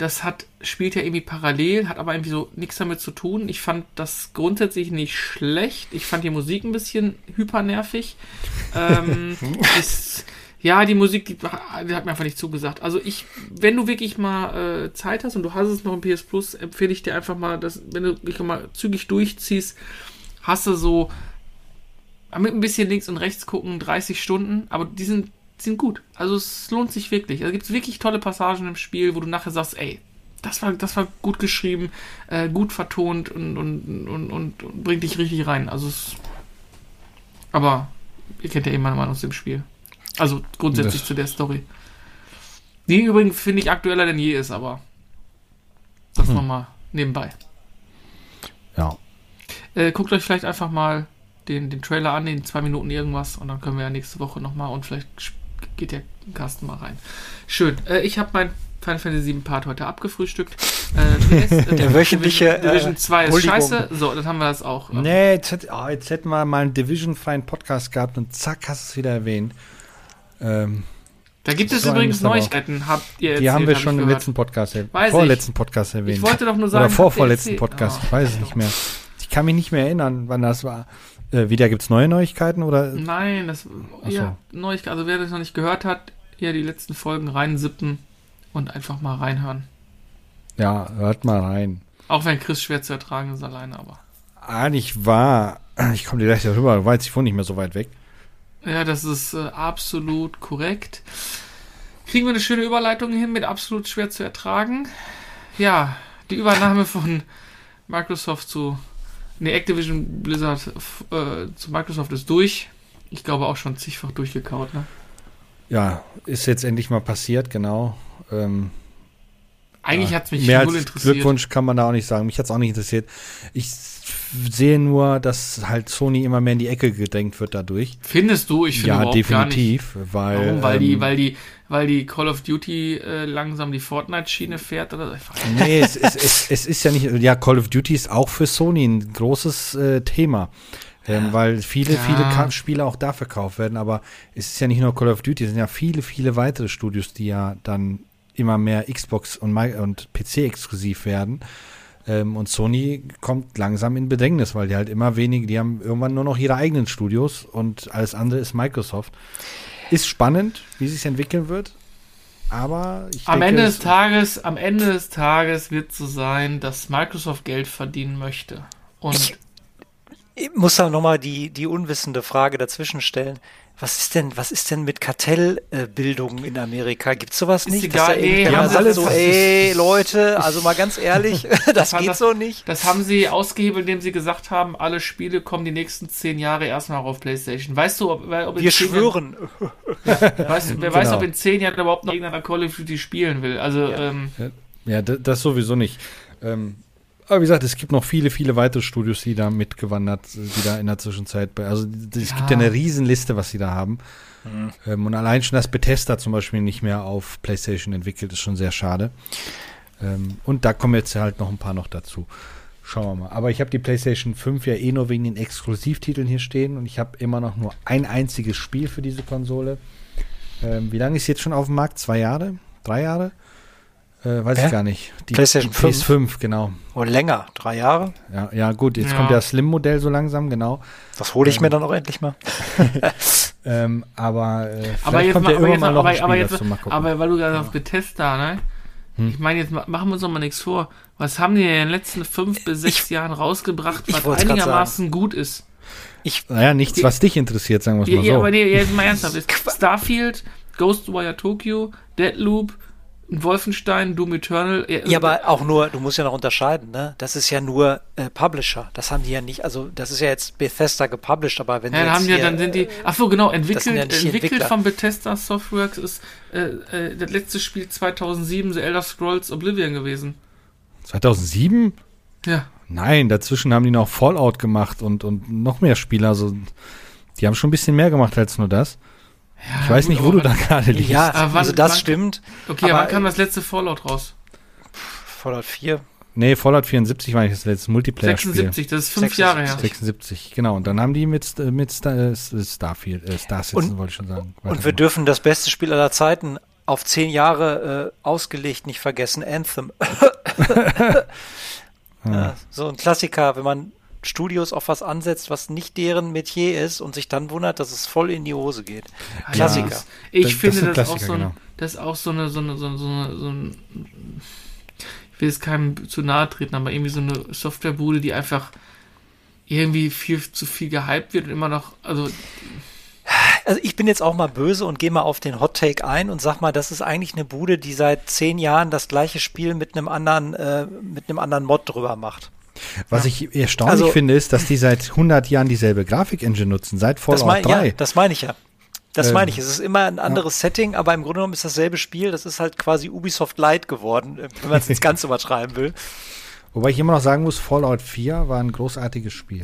das hat, spielt ja irgendwie parallel, hat aber irgendwie so nichts damit zu tun. Ich fand das grundsätzlich nicht schlecht. Ich fand die Musik ein bisschen hypernervig. ähm, ist, ja, die Musik, die, die hat mir einfach nicht zugesagt. Also ich, wenn du wirklich mal äh, Zeit hast und du hast es noch im PS Plus, empfehle ich dir einfach mal, dass, wenn du dich mal zügig durchziehst, hast du so mit ein bisschen links und rechts gucken, 30 Stunden, aber die sind, sind gut. Also es lohnt sich wirklich. Also gibt es wirklich tolle Passagen im Spiel, wo du nachher sagst, ey, das war, das war gut geschrieben, äh, gut vertont und, und, und, und, bringt dich richtig rein. Also es. Aber ihr kennt ja eh meine Meinung aus dem Spiel. Also grundsätzlich Das- zu der Story. Die übrigens finde ich aktueller denn je ist, aber das Hm. nochmal nebenbei. Ja. Äh, guckt euch vielleicht einfach mal den, den Trailer an, den zwei Minuten irgendwas, und dann können wir ja nächste Woche nochmal und vielleicht geht der Carsten mal rein. Schön. Äh, ich habe mein Final Fantasy 7 Part heute abgefrühstückt. Äh, PS, äh, Der wöchentliche, Division, Division äh, 2 ist Huldigung. scheiße. So, dann haben wir das auch. Nee, jetzt, hätt- ah, jetzt hätten wir mal einen Division-freien Podcast gehabt und zack, hast du es wieder erwähnt. Ähm, Da gibt es So übrigens. Neuigkeiten, habt ihr die erzählt, haben wir hab schon ich im letzten Podcast, Weiß ich. vorletzten Podcast erwähnt. Ich wollte doch nur sagen, Oder vorvorletzten Podcast, erzählt? ich weiß es nicht mehr. Ich kann mich nicht mehr erinnern, wann das war. Äh, wieder gibt's neue Neuigkeiten oder? Nein, das Ach so. ja, Neuigkeit. Also wer das noch nicht gehört hat, hier die letzten Folgen reinsippen und einfach mal reinhören. Ja, hört mal rein. Auch wenn Chris schwer zu ertragen ist alleine, aber. Ah, nicht wahr. Ich komme dir gleich darüber, du weißt, ich wohne nicht mehr so weit weg. Ja, das ist äh, absolut korrekt. Kriegen wir eine schöne Überleitung hin mit absolut schwer zu ertragen. Ja, die Übernahme von Microsoft zu. Ne, Activision Blizzard äh, zu Microsoft ist durch. Ich glaube auch schon zigfach durchgekaut, ne? Ja, ist jetzt endlich mal passiert, genau. Ähm, Eigentlich ja, hat's mich mehr null als interessiert. Glückwunsch kann man da auch nicht sagen. Mich hat's auch nicht interessiert. Ich sehe nur, dass halt Sony immer mehr in die Ecke gedrängt wird dadurch. Findest du? Ich finde ja, überhaupt definitiv, gar nicht. weil Warum? Weil die, ähm, weil die, weil die Call of Duty äh, langsam die Fortnite-Schiene fährt oder. Nee, es, es, es, es ist ja nicht, ja, Call of Duty ist auch für Sony ein großes äh, Thema. Ähm, weil viele, Ja. viele Spiele auch da verkauft werden, aber es ist ja nicht nur Call of Duty, es sind ja viele, viele weitere Studios, die ja dann immer mehr Xbox und, und PC exklusiv werden. Ähm, und Sony kommt langsam in Bedrängnis, weil die halt immer weniger, die haben irgendwann nur noch ihre eigenen Studios und alles andere ist Microsoft. Ist spannend, wie sich entwickeln wird, aber ich Am denke, Ende es- des Tages, am Ende des Tages wird so sein, dass Microsoft Geld verdienen möchte. Und Ich muss da nochmal die, die unwissende Frage dazwischen stellen. Was ist denn, was ist denn mit Kartellbildung in Amerika? Gibt's sowas Ist nicht? egal, ey, irgendwer haben sie alles- so, das ey, Leute, also mal ganz ehrlich, das fand geht das- so nicht. das haben sie ausgehebelt, indem sie gesagt haben, alle Spiele kommen die nächsten zehn Jahre erstmal auf PlayStation. Weißt du, ob, ob Wir schwören. Jahren, weißt, wer weiß, Genau. ob in zehn Jahren überhaupt noch irgendeiner Call of Duty spielen will. Also, ähm, Ja, das, das sowieso nicht. Ähm, aber wie gesagt, es gibt noch viele, viele weitere Studios, die da mitgewandert, die da in der Zwischenzeit. Also es Ja. gibt ja eine Riesenliste, was sie da haben. Ähm, und allein schon, dass Bethesda zum Beispiel nicht mehr auf PlayStation entwickelt, ist schon sehr schade. Ähm, und da kommen jetzt halt noch ein paar noch dazu. Schauen wir mal. Aber ich habe die PlayStation 5 ja eh nur wegen den Exklusivtiteln hier stehen und ich habe immer noch nur ein einziges Spiel für diese Konsole. Ähm, wie lange ist sie jetzt schon auf dem Markt? Zwei Jahre? Drei Jahre? Äh, weiß Hä? ich gar nicht. Die, PlayStation die PS5, genau. Oder länger, drei Jahre. Ja, ja gut, jetzt Ja. kommt der Slim-Modell so langsam, genau. Das hole ich mir dann auch endlich mal. Ähm, aber äh, aber jetzt kommt mal, ja aber irgendwann jetzt mal mal, noch aber, Spiel aber jetzt. Mal aber weil du gerade auf Bethesda, ne? Hm. Ich meine, jetzt ma- machen wir uns doch mal nichts vor. Was haben die in den letzten fünf bis sechs Jahren rausgebracht, ich was einigermaßen gut ist? Ich, Naja, nichts, was dich interessiert, sagen wir es Ja, mal ja, so. aber nee, jetzt mal ernsthaft. Starfield, Ghostwire Tokyo, Deadloop, Wolfenstein, Doom Eternal. Ja, ja, aber auch nur, du musst ja noch unterscheiden, ne? Das ist ja nur äh, Publisher. Das haben die ja nicht, also das ist ja jetzt Bethesda gepublished, aber wenn Ja, dann jetzt haben die, ja- hier, dann sind die. Ach so, genau. Entwickelt, ja entwickelt Entwickler. von Bethesda Softworks ist äh, äh, das letzte Spiel 2007 The Elder Scrolls Oblivion gewesen. 2007? Ja. Nein, dazwischen haben die noch Fallout gemacht und, und noch mehr Spiele. Also, die haben schon ein bisschen mehr gemacht als nur das. Ja Ich weiß gut, nicht, wo du da gerade liegst. ja, Aber wann- also das wann- stimmt. Okay, aber wann kam das letzte Fallout raus? Fallout 4. Nee, Fallout 74 war nicht das letzte Multiplayer-Spiel. 76, das ist fünf 76. Jahre her. 76, genau. Und dann haben die mit, äh, mit Star, äh, Starfield, äh, Star Citizen, Und- wollte ich schon sagen. Und wir dürfen das beste Spiel aller Zeiten auf zehn Jahre äh, ausgelegt nicht vergessen, Anthem. ja, so ein Klassiker, wenn man Studios auf was ansetzt, was nicht deren Metier ist und sich dann wundert, dass es voll in die Hose geht. Klassiker. Das- Ich Das- das finde, das, ist auch so, ein, genau. das auch so eine, so eine, so eine, so eine, so ein, ich will jetzt keinem zu nahe treten, aber irgendwie so eine Softwarebude, die einfach irgendwie viel zu viel gehypt wird und immer noch, also Also ich bin jetzt auch mal böse und gehe mal auf den Hot Take ein und sag mal, das ist eigentlich eine Bude, die seit zehn Jahren das gleiche Spiel mit einem anderen, äh, mit einem anderen Mod drüber macht. Was ich erstaunlich Also- finde, ist, dass die seit 100 Jahren dieselbe Grafik-Engine nutzen, seit Das, Fallout mein, 3. ja, das meine ich ja. Das Ähm, meine ich. Es ist immer ein anderes Setting, aber im Grunde genommen ist dasselbe Spiel. Das ist halt quasi Ubisoft Light geworden, äh, wenn man es jetzt ganz übertreiben will. Wobei ich immer noch sagen muss, Fallout 4 war ein großartiges Spiel.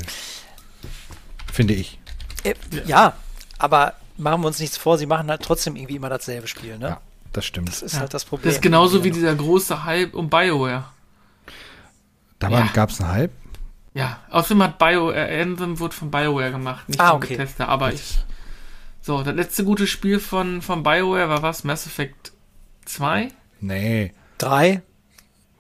Finde ich. Äh, ja, aber machen wir uns nichts vor, sie machen halt trotzdem irgendwie immer dasselbe Spiel. Ne? Ja, das stimmt. Das ist Ja. halt das Problem. das ist genauso wie dieser große Hype um BioWare. Da Ja. gab es einen Hype. Ja, außerdem hat Bio, äh, Anthem wurde von BioWare gemacht, nicht Ah, von okay. Bethesda, aber ich. So, das letzte gute Spiel von, von BioWare war was? Mass Effect 2? Nee, Drei.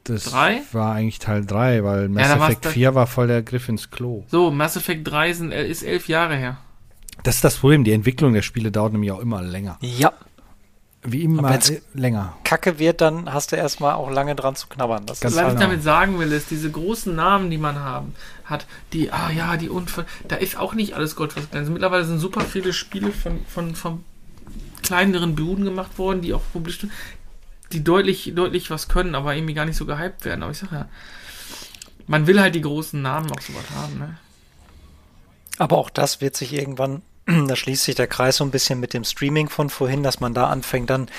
das Drei? war eigentlich Teil 3, weil Mass war's Effect da- 4 war voll der Griff ins Klo. So, Mass Effect 3 sind, äh, ist elf Jahre her. Das ist das Problem, die Entwicklung der Spiele dauert nämlich auch immer länger. Ja. Wie immer äh, länger. Kacke wird, dann hast du erstmal auch lange dran zu knabbern. Das Ganz ist Was ich genau. damit sagen will, ist, diese großen Namen, die man haben, hat, die, ah ja, die Unfall, da ist auch nicht alles Gold, was glänzt. Mittlerweile sind super viele Spiele von, von, von kleineren Buden gemacht worden, die auch publiziert die deutlich, deutlich was können, aber irgendwie gar nicht so gehypt werden. Aber ich sag ja, man will halt die großen Namen auch sowas haben, ne? Aber auch das wird sich irgendwann, da schließt sich der Kreis so ein bisschen mit dem Streaming von vorhin, dass man da anfängt, dann,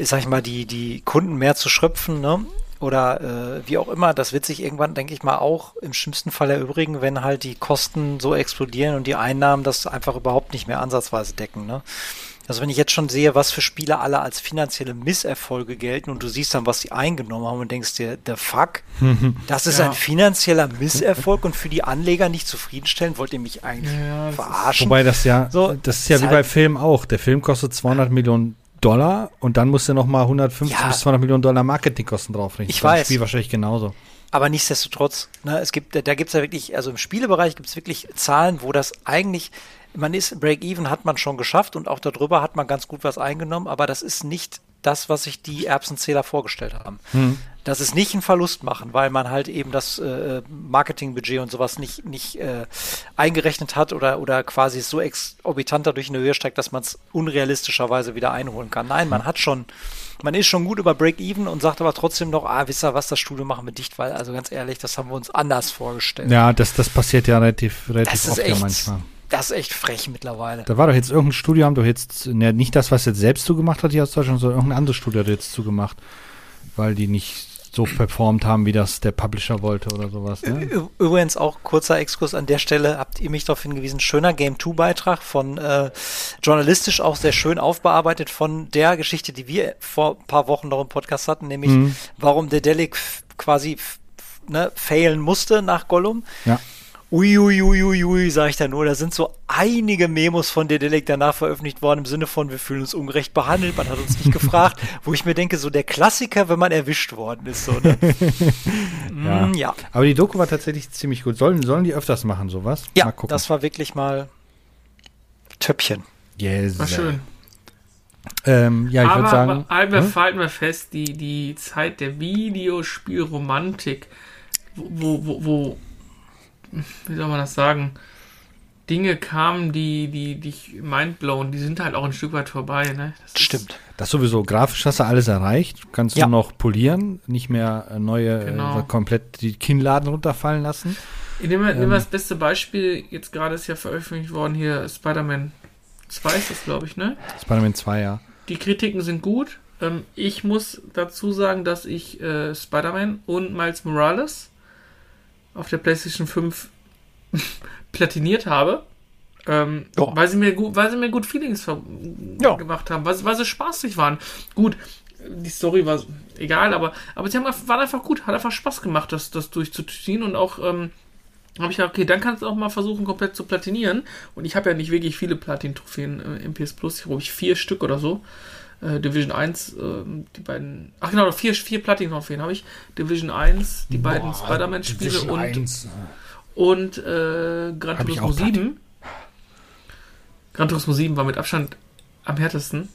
sag ich mal, die, die Kunden mehr zu schröpfen, ne? Oder äh, wie auch immer, das wird sich irgendwann, denke ich mal, auch im schlimmsten Fall erübrigen, wenn halt die Kosten so explodieren und die Einnahmen das einfach überhaupt nicht mehr ansatzweise decken, ne? Also wenn ich jetzt schon sehe, was für Spiele alle als finanzielle Misserfolge gelten und du siehst dann, was sie eingenommen haben und denkst dir, the fuck, das ist Ja. ein finanzieller Misserfolg und für die Anleger nicht zufriedenstellen, wollt ihr mich eigentlich Ja, das ist- verarschen? Wobei das ja, So, das ist ja wie halt- bei Film auch. Der Film kostet 200 Millionen Dollar und dann musst du nochmal 150 Ja. bis 200 Millionen Dollar Marketingkosten draufrechnen. Ich weiß. Spiel wahrscheinlich genauso. Aber nichtsdestotrotz, ne, es gibt, da gibt es ja wirklich, also im Spielebereich gibt es wirklich Zahlen, wo das eigentlich, man ist, Break-Even hat man schon geschafft und auch darüber hat man ganz gut was eingenommen, aber das ist nicht das, was sich die Erbsenzähler vorgestellt haben. Das ist nicht ein Verlust machen, weil man halt eben das äh, Marketingbudget und sowas nicht, nicht äh, eingerechnet hat oder, oder quasi so exorbitant dadurch in die Höhe steigt, dass man es unrealistischerweise wieder einholen kann. Nein, man hat schon, man ist schon gut über Break-Even und sagt aber trotzdem noch, ah, wisst ihr was, das Studio machen wir dicht, weil, also ganz ehrlich, das haben wir uns anders vorgestellt. Ja, das, das passiert ja relativ, relativ das ist oft ja manchmal. Das ist echt frech mittlerweile. Da war doch jetzt irgendein Studio, haben doch jetzt, ne, nicht das, was jetzt selbst zugemacht hat hier aus Deutschland, sondern irgendein anderes Studio hat jetzt zugemacht, weil die nicht so performt haben, wie das der Publisher wollte oder sowas. Ne? Übrigens auch kurzer Exkurs an der Stelle, habt ihr mich darauf hingewiesen, schöner Game 2 Beitrag von äh, journalistisch auch sehr schön aufbearbeitet von der Geschichte, die wir vor ein paar Wochen noch im Podcast hatten, nämlich Mhm. warum der Delic quasi ne, failen musste nach Gollum. Ja. Uiuiuiui, sage ich da nur. Da sind so einige Memos von der Delic danach veröffentlicht worden im Sinne von, wir fühlen uns ungerecht behandelt, man hat uns nicht gefragt, wo ich mir denke, so der Klassiker, wenn man erwischt worden ist. So, ne? Ja. Mm, ja. Aber die Doku war tatsächlich ziemlich gut. Sollen, sollen die öfters machen, sowas? Ja, Mal gucken. das war wirklich mal Töppchen. yes. War schön. Ähm, ja, ich aber würde sagen. aber hm? halten wir fest, die, die Zeit der Videospielromantik, wo, wo, wo, wo, wie soll man das sagen? Dinge kamen, die, die dich mindblown, die sind halt auch ein Stück weit vorbei. Ne? Das Stimmt. Das sowieso, grafisch hast du alles erreicht. Du kannst Ja. nur noch polieren, nicht mehr äh, neue, Genau. äh, komplett die Kinnladen runterfallen lassen. Ich nehme, Ähm. nehme das beste Beispiel, jetzt gerade ist ja veröffentlicht worden hier Spider-Man 2 ist das, glaube ich, ne? Spider-Man 2, ja. Die Kritiken sind gut. Ähm, ich muss dazu sagen, dass ich äh, Spider-Man und Miles Morales auf der PlayStation 5 platiniert habe. Ähm, Ja. weil, sie mir gut, weil sie mir gut Feelings Ja. gemacht haben, weil, sie- weil sie spaßig waren. Gut, die Story war egal, aber, aber sie haben, waren einfach gut, hat einfach Spaß gemacht, das, das durchzuziehen und auch ähm, habe ich gedacht, okay, dann kannst du auch mal versuchen, komplett zu platinieren. Und ich habe ja nicht wirklich viele Platin-Trophäen äh, im PS Plus, ich glaube ich vier Stück oder so. Äh, Division 1, ähm, die beiden, ach genau, vier, vier Platin-Trophäen habe ich. Division 1, die beiden Spider-Man-Spiele und, und äh, Gran Turismo auch Platin. 7. Gran Turismo 7 war mit Abstand am härtesten.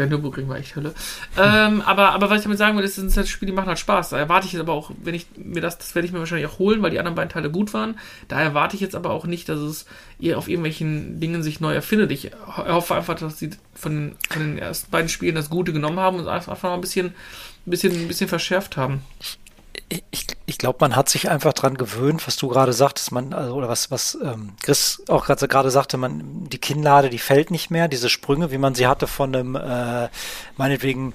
Der Nürburgring war echt Hölle. ähm, aber, aber was ich damit sagen will, ist, das sind halt Spiele, die machen halt Spaß. Da erwarte ich jetzt aber auch, wenn ich mir das, das werde ich mir wahrscheinlich auch holen, weil die anderen beiden Teile gut waren. Da erwarte ich jetzt aber auch nicht, dass es ihr auf irgendwelchen Dingen sich neu erfindet. Ich ho- hoffe einfach, dass sie von den, von den ersten beiden Spielen das Gute genommen haben und es einfach einfach mal ein bisschen, ein bisschen, ein bisschen verschärft haben. Ich, ich, ich glaube, man hat sich einfach dran gewöhnt, was du gerade sagtest, man, also, oder was, was ähm, Chris auch gerade gerade sagte, man, die Kinnlade, die fällt nicht mehr, diese Sprünge, wie man sie hatte von einem, äh, meinetwegen,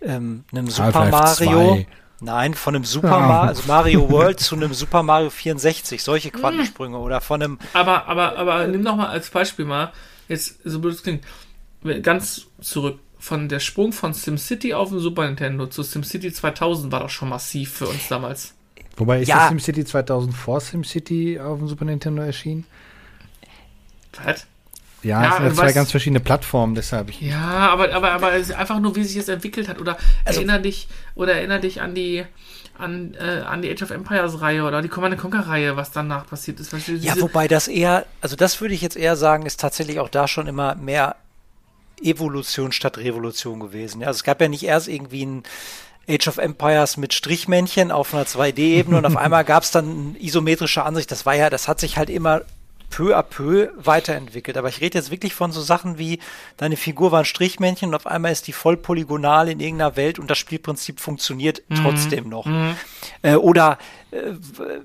ähm, einem Super Mario. 2. Nein, von einem Super Mario, also Mario World zu einem Super Mario 64, solche Quantensprünge. Oder von einem, Aber, aber, aber nimm doch mal als Beispiel mal, jetzt, so blöd es klingt, ganz zurück, von der Sprung von SimCity auf dem Super Nintendo zu SimCity 2000 war doch schon massiv für uns damals. Wobei ist Ja. das SimCity 2000 vor SimCity auf dem Super Nintendo erschienen? Was? Ja, Ja, es sind ja zwei ganz verschiedene Plattformen, deshalb. Ich, Ja, aber, aber, aber es ist einfach nur, wie sich es entwickelt hat. Oder Also- erinner dich, oder erinner dich an die, an, äh, an die Age of Empires Reihe oder die Command Conquer Reihe, was danach passiert ist. Ja, wobei das eher, also das würde ich jetzt eher sagen, ist tatsächlich auch da schon immer mehr Evolution statt Revolution gewesen. Ja, also es gab ja nicht erst irgendwie ein Age of Empires mit Strichmännchen auf einer 2D-Ebene und auf einmal gab es dann eine isometrische Ansicht. Das war ja, das hat sich halt immer peu à peu weiterentwickelt. Aber ich rede jetzt wirklich von so Sachen wie, deine Figur war ein Strichmännchen und auf einmal ist die voll polygonal in irgendeiner Welt und das Spielprinzip funktioniert trotzdem noch. Äh, oder äh,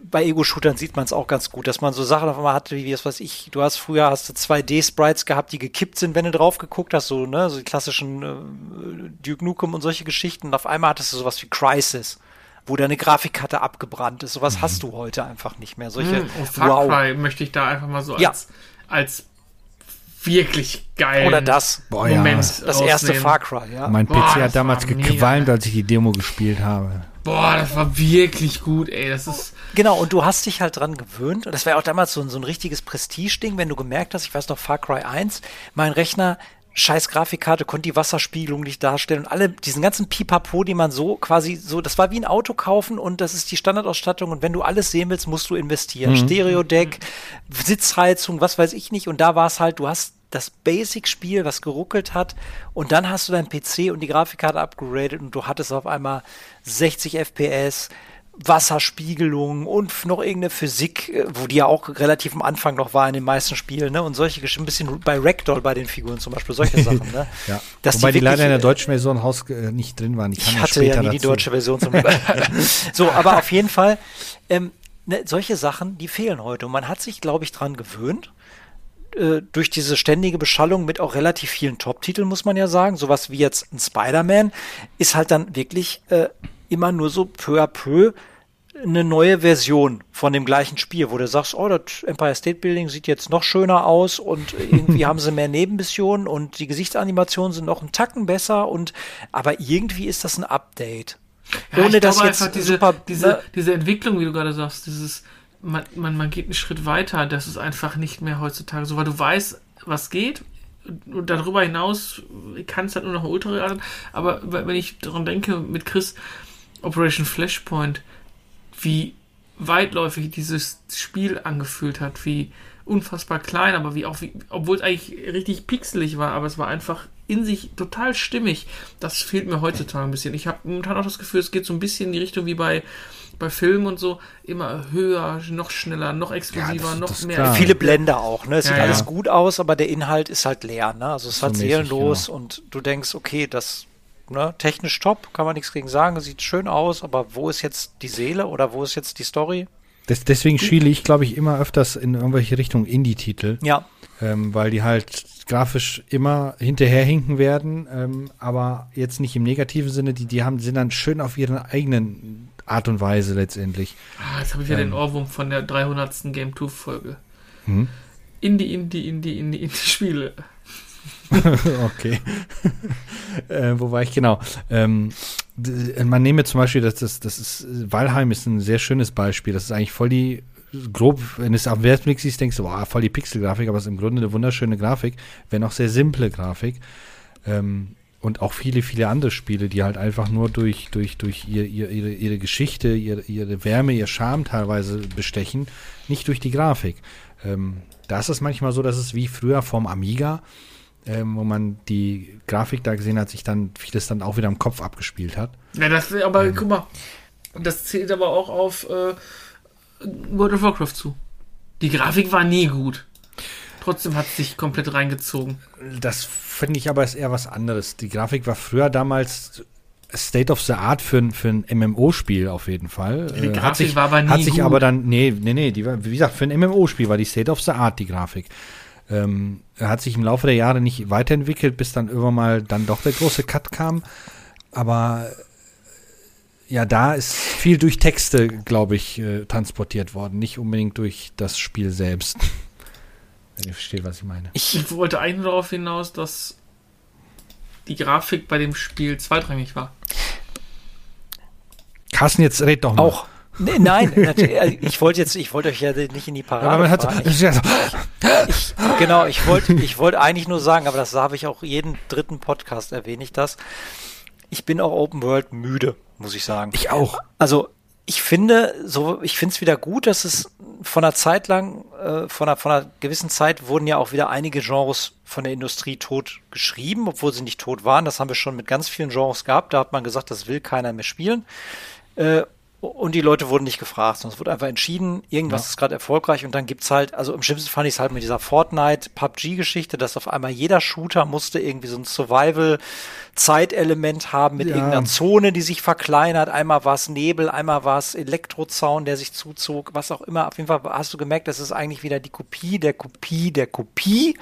bei Ego-Shootern sieht man es auch ganz gut, dass man so Sachen auf einmal hatte, wie, was weiß ich, du hast früher hast du 2D-Sprites gehabt, die gekippt sind, wenn du drauf geguckt hast, so, ne, so die klassischen äh, Duke Nukem und solche Geschichten. Und auf einmal hattest du sowas wie Crisis, wo deine Grafikkarte abgebrannt ist. Sowas hast du heute einfach nicht mehr. Solche, Hm, oh, Far Cry möchte ich da einfach mal so Ja. als, als wirklich geil. Oder das. Boah, ja. Moment Das erste. Far Cry, ja. mein Boah, PC hat damals mega. gequalmt, als ich die Demo gespielt habe. Boah, das war wirklich gut, ey. Das ist. Genau, und du hast dich halt dran gewöhnt. Und das war ja auch damals so, ein- so ein richtiges Prestige-Ding, wenn du gemerkt hast, ich weiß noch, Far Cry 1, mein Rechner, scheiß Grafikkarte, konnte die Wasserspiegelung nicht darstellen. Und alle, diesen ganzen Pipapo, die man so quasi so, das war wie ein Auto kaufen und das ist die Standardausstattung. Und wenn du alles sehen willst, musst du investieren. Stereo-Deck, Sitzheizung, was weiß ich nicht. Und da war es halt, du hast das Basic-Spiel, was geruckelt hat, und dann hast du deinen PC und die Grafikkarte upgraded und du hattest auf einmal 60 FPS, Wasserspiegelung und noch irgendeine Physik, äh, wo die ja auch relativ am Anfang noch war in den meisten Spielen, ne? Und solche Geschichten, ein bisschen bei Ragdoll bei den Figuren zum Beispiel, solche Sachen, ne? Ja. Dass Wobei die, wirklich, leider in der äh, deutschen Version Haus äh, nicht drin waren. Die ich hatte ja nie die dazu. deutsche Version zum So, aber auf jeden Fall, ähm, ne, solche Sachen, die fehlen heute. Und man hat sich, glaube ich, dran gewöhnt. Durch diese ständige Beschallung mit auch relativ vielen Top-Titeln, muss man ja sagen. Sowas wie jetzt ein Spider-Man ist halt dann wirklich äh, immer nur so peu à peu eine neue Version von dem gleichen Spiel, wo du sagst, oh, das Empire State Building sieht jetzt noch schöner aus und irgendwie haben sie mehr Nebenmissionen und die Gesichtsanimationen sind noch einen Tacken besser und aber irgendwie ist das ein Update. Ja, Ohne dass jetzt diese, super diese, ne, diese Entwicklung, wie du gerade sagst, dieses, man, man, man geht einen Schritt weiter, das ist einfach nicht mehr heutzutage so, weil du weißt, was geht. Und darüber hinaus kann es halt nur noch ultra sein. Aber wenn ich daran denke, mit Chris Operation Flashpoint, wie weitläufig dieses Spiel angefühlt hat, wie unfassbar klein, aber wie auch, wie, obwohl es eigentlich richtig pixelig war, aber es war einfach in sich total stimmig. Das fehlt mir heutzutage ein bisschen. Ich habe momentan auch das Gefühl, es geht so ein bisschen in die Richtung wie bei bei Filmen und so immer höher, noch schneller, noch exklusiver, das- noch das mehr. Viele Blender auch, ne? Es Ja, sieht ja. alles gut aus, aber der Inhalt ist halt leer, ne? Also es ist So halt seelenlos und du denkst, okay, das ne, technisch top, kann man nichts gegen sagen, sieht schön aus, aber wo ist jetzt die Seele oder wo ist jetzt die Story? Des, deswegen schiele ich, glaube ich, immer öfters in irgendwelche Richtung Indie-Titel, Ja, ähm, weil die halt grafisch immer hinterherhinken werden, ähm, aber jetzt nicht im negativen Sinne, die, die haben, sind dann schön auf ihren eigenen Art und Weise letztendlich. Ah, jetzt habe ich wieder Ähm. den Ohrwurm von der 300. Game 2 Folge. Hm? Indie, Indie, Indie, Indie, Indie Spiele. okay. äh, wo war ich genau? Ähm, man nehme zum Beispiel, das, das, das ist, Valheim ist ein sehr schönes Beispiel. Das ist eigentlich voll die, grob, wenn du es ersten Blick siehst, denkst du, wow, voll die Pixelgrafik, aber es ist im Grunde eine wunderschöne Grafik, wenn auch sehr simple Grafik. Ähm, und auch viele, viele andere Spiele, die halt einfach nur durch, durch, durch ihr, ihr, ihre, ihre Geschichte, ihre, ihre Wärme, ihr Charme teilweise bestechen, nicht durch die Grafik. Ähm, da ist es manchmal so, dass es wie früher vom Amiga, ähm, wo man die Grafik da gesehen hat, sich dann vieles dann auch wieder im Kopf abgespielt hat. Ja, das, aber guck mal, das zählt aber auch auf äh, World of Warcraft zu. Die Grafik war nie gut. Trotzdem hat es sich komplett reingezogen. Das finde ich aber ist eher was anderes. Die Grafik war früher damals State of the Art für, ein- für ein MMO-Spiel auf jeden Fall. Die Äh, Grafik hat sich, war aber nie Hat sich gut. aber dann, nee, nee, nee, die war, wie gesagt, für ein MMO-Spiel war die State of the Art die Grafik. Ähm, hat sich im Laufe der Jahre nicht weiterentwickelt, bis dann irgendwann mal dann doch der große Cut kam. Aber ja, da ist viel durch Texte, glaube ich, äh, transportiert worden, nicht unbedingt durch das Spiel selbst. Wenn ihr versteht, was ich meine. Ich wollte eigentlich nur darauf hinaus, dass die Grafik bei dem Spiel zweitrangig war. Carsten, jetzt red doch mal. auch. Nee, nein, also ich wollte jetzt, ich wollte euch ja nicht in die Parade Aber man hat fahren. Ich, ich, genau, ich wollte, ich wollte eigentlich nur sagen, aber das habe ich auch jeden dritten Podcast erwähne ich das. Ich bin auch Open World müde, muss ich sagen. ich auch. Also ich finde, so, ich finde es wieder gut, dass es von einer Zeit lang, äh, von, einer, von einer gewissen Zeit wurden ja auch wieder einige Genres von der Industrie tot geschrieben, obwohl sie nicht tot waren. Das haben wir schon mit ganz vielen Genres gehabt. Da hat man gesagt, das will keiner mehr spielen. Äh, und die Leute wurden nicht gefragt, sondern es wurde einfach entschieden, irgendwas Ja. ist gerade erfolgreich und dann gibt's halt, also im schlimmsten fand ich es halt mit dieser Fortnite-PUBG-Geschichte, dass auf einmal jeder Shooter musste irgendwie so ein Survival-Zeitelement haben mit Ja. irgendeiner Zone, die sich verkleinert. Einmal war es Nebel, einmal war es Elektrozaun, der sich zuzog, was auch immer. Auf jeden Fall hast du gemerkt, das ist eigentlich wieder die Kopie der Kopie der Kopie.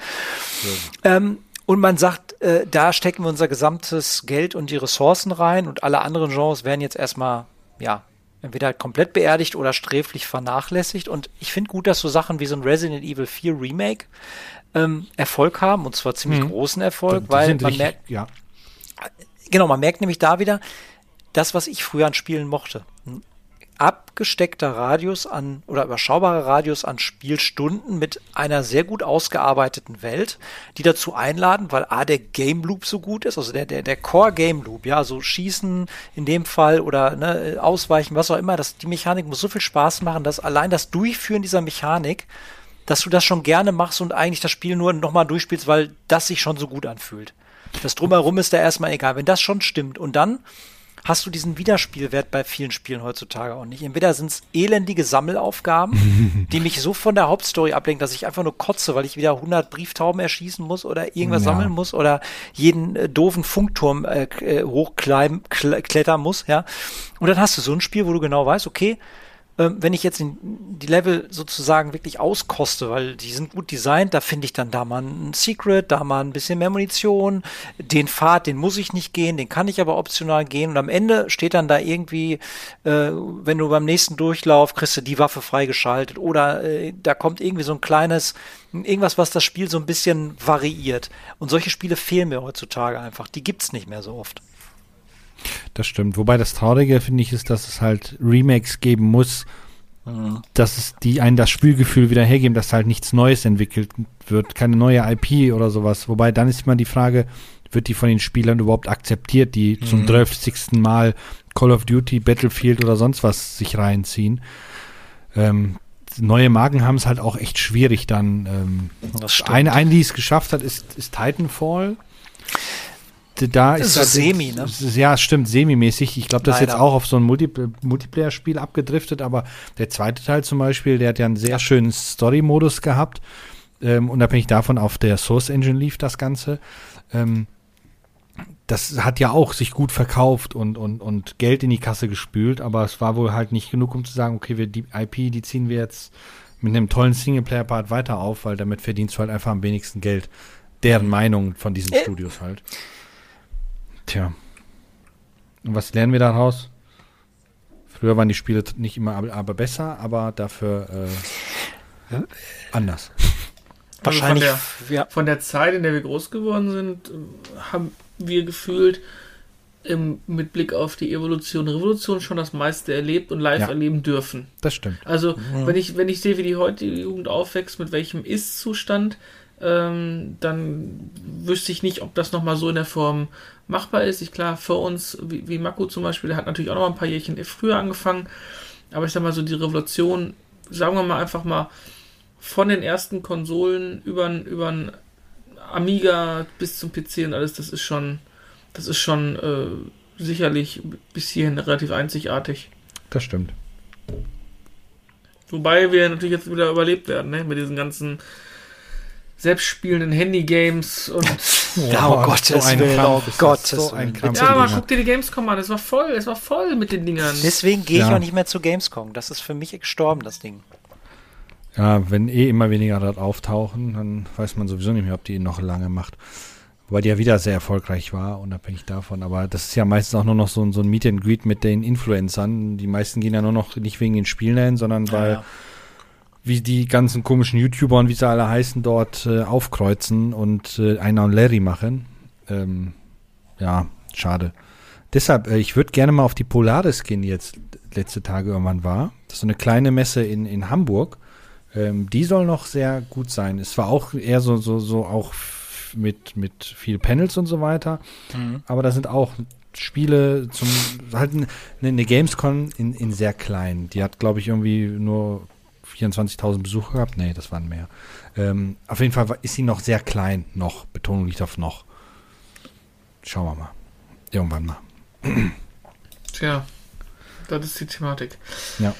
Ähm, und man sagt, äh, da stecken wir unser gesamtes Geld und die Ressourcen rein und alle anderen Genres werden jetzt erstmal, ja, entweder halt komplett beerdigt oder sträflich vernachlässigt. Und ich finde gut, dass so Sachen wie so ein Resident Evil 4 Remake ähm, Erfolg haben und zwar ziemlich Mhm. großen Erfolg, Die weil man richtig- merkt, ja. genau, man merkt nämlich da wieder, das, was ich früher an Spielen mochte. Abgesteckter Radius an oder überschaubarer Radius an Spielstunden mit einer sehr gut ausgearbeiteten Welt, die dazu einladen, weil A, der Game Loop so gut ist, also der, der, der Core Game Loop, ja, so schießen in dem Fall oder ne, ausweichen, was auch immer, das, die Mechanik muss so viel Spaß machen, dass allein das Durchführen dieser Mechanik, dass du das schon gerne machst und eigentlich das Spiel nur nochmal durchspielst, weil das sich schon so gut anfühlt. Das drumherum ist da erstmal egal. Wenn das schon stimmt und dann hast du diesen Wiederspielwert bei vielen Spielen heutzutage auch nicht. Entweder sind es elendige Sammelaufgaben, die mich so von der Hauptstory ablenken, dass ich einfach nur kotze, weil ich wieder 100 Brieftauben erschießen muss oder irgendwas Ja. sammeln muss oder jeden äh, doofen Funkturm äh, äh, hochklettern kl klettern muss, ja. Und dann hast du so ein Spiel, wo du genau weißt, okay, ähm, wenn ich jetzt die Level sozusagen wirklich auskoste, weil die sind gut designt, da finde ich dann da mal ein Secret, da mal ein bisschen mehr Munition, den Pfad, den muss ich nicht gehen, den kann ich aber optional gehen und am Ende steht dann da irgendwie, äh, wenn du beim nächsten Durchlauf kriegst du die Waffe freigeschaltet oder äh, da kommt irgendwie so ein kleines, irgendwas, was das Spiel so ein bisschen variiert. Und solche Spiele fehlen mir heutzutage einfach, die gibt's nicht mehr so oft. Das stimmt. Wobei das Traurige, finde ich, ist, dass es halt Remakes geben muss, dass es die einen das Spielgefühl wieder hergeben, dass halt nichts Neues entwickelt wird, keine neue IP oder sowas. Wobei dann ist immer die Frage, wird die von den Spielern überhaupt akzeptiert, die zum 12. Mal Call of Duty, Battlefield oder sonst was sich reinziehen. Ähm, neue Marken haben es halt auch echt schwierig dann. Ähm, Das eine, eine, die es geschafft hat, ist, ist Titanfall. Da ist so das semi, ne? Ja, stimmt, semi-mäßig. Ich glaube, das ist jetzt Leider. auch auf so ein Multi Multiplayer-Spiel abgedriftet, aber der zweite Teil zum Beispiel, der hat ja einen sehr schönen Story-Modus gehabt. Ähm, unabhängig davon, auf der Source Engine lief das Ganze. Ähm, das hat ja auch sich gut verkauft und, und, und Geld in die Kasse gespült, aber es war wohl halt nicht genug, um zu sagen, okay, wir die IP, die ziehen wir jetzt mit einem tollen Singleplayer-Part weiter auf, weil damit verdienst du halt einfach am wenigsten Geld. Deren Meinung von diesen Äh. Studios halt. Tja. Und was lernen wir daraus? Früher waren die Spiele nicht immer aber, besser, aber dafür äh, anders. Wahrscheinlich, Also ja. Von der Zeit, in der wir groß geworden sind, haben wir gefühlt im, mit Blick auf die Evolution, Revolution schon das meiste erlebt und live Ja. erleben dürfen. Das stimmt. Also, wenn ich, wenn ich sehe, wie die heutige Jugend aufwächst, mit welchem Ist-Zustand, ähm, dann wüsste ich nicht, ob das nochmal so in der Form machbar ist. Ich klar, für uns, wie, wie Mako zum Beispiel, der hat natürlich auch noch mal ein paar Jährchen früher angefangen, aber ich sag mal so, die Revolution, sagen wir mal einfach mal, von den ersten Konsolen über über ein Amiga bis zum PC und alles, das ist schon, das ist schon äh, sicherlich bis hierhin relativ einzigartig. Das stimmt. Wobei wir natürlich jetzt wieder überlebt werden, ne? Mit diesen ganzen selbstspielenden Handy-Games und. Ja, oh Gottes ein Willen, Krampf oh Gottes so ein. Krampf. ja, aber guck dir die Gamescom an, es war voll, es war voll mit den Dingern. Deswegen gehe ich Ja. auch nicht mehr zu Gamescom. Das ist für mich gestorben, das Ding. Ja, wenn eh immer weniger dort auftauchen, dann weiß man sowieso nicht mehr, ob die ihn noch lange macht. Wobei die ja wieder sehr erfolgreich war, unabhängig davon. Aber das ist ja meistens auch nur noch so, ein- so ein Meet and Greet mit den Influencern. Die meisten gehen ja nur noch nicht wegen den Spielen hin, sondern weil Ja. Wie die ganzen komischen YouTuber und wie sie alle heißen dort äh, aufkreuzen und äh, einer und Larry machen. Ähm, ja, schade. Deshalb, äh, ich würde gerne mal auf die Polaris gehen, die jetzt letzte Tage irgendwann war. Das ist so eine kleine Messe in, in Hamburg. Ähm, die soll noch sehr gut sein. Es war auch eher so, so, so auch mit, mit viel Panels und so weiter. Mhm. Aber da sind auch Spiele zum, halt eine, eine Gamescom in, in sehr klein. Die hat, glaube ich, irgendwie nur 24.000 Besucher gehabt. Nee, das waren mehr. Ähm, auf jeden Fall ist sie noch sehr klein, noch. Betonung liegt auf noch. Schauen wir mal. Irgendwann mal. Tja, das ist die Thematik. Ja.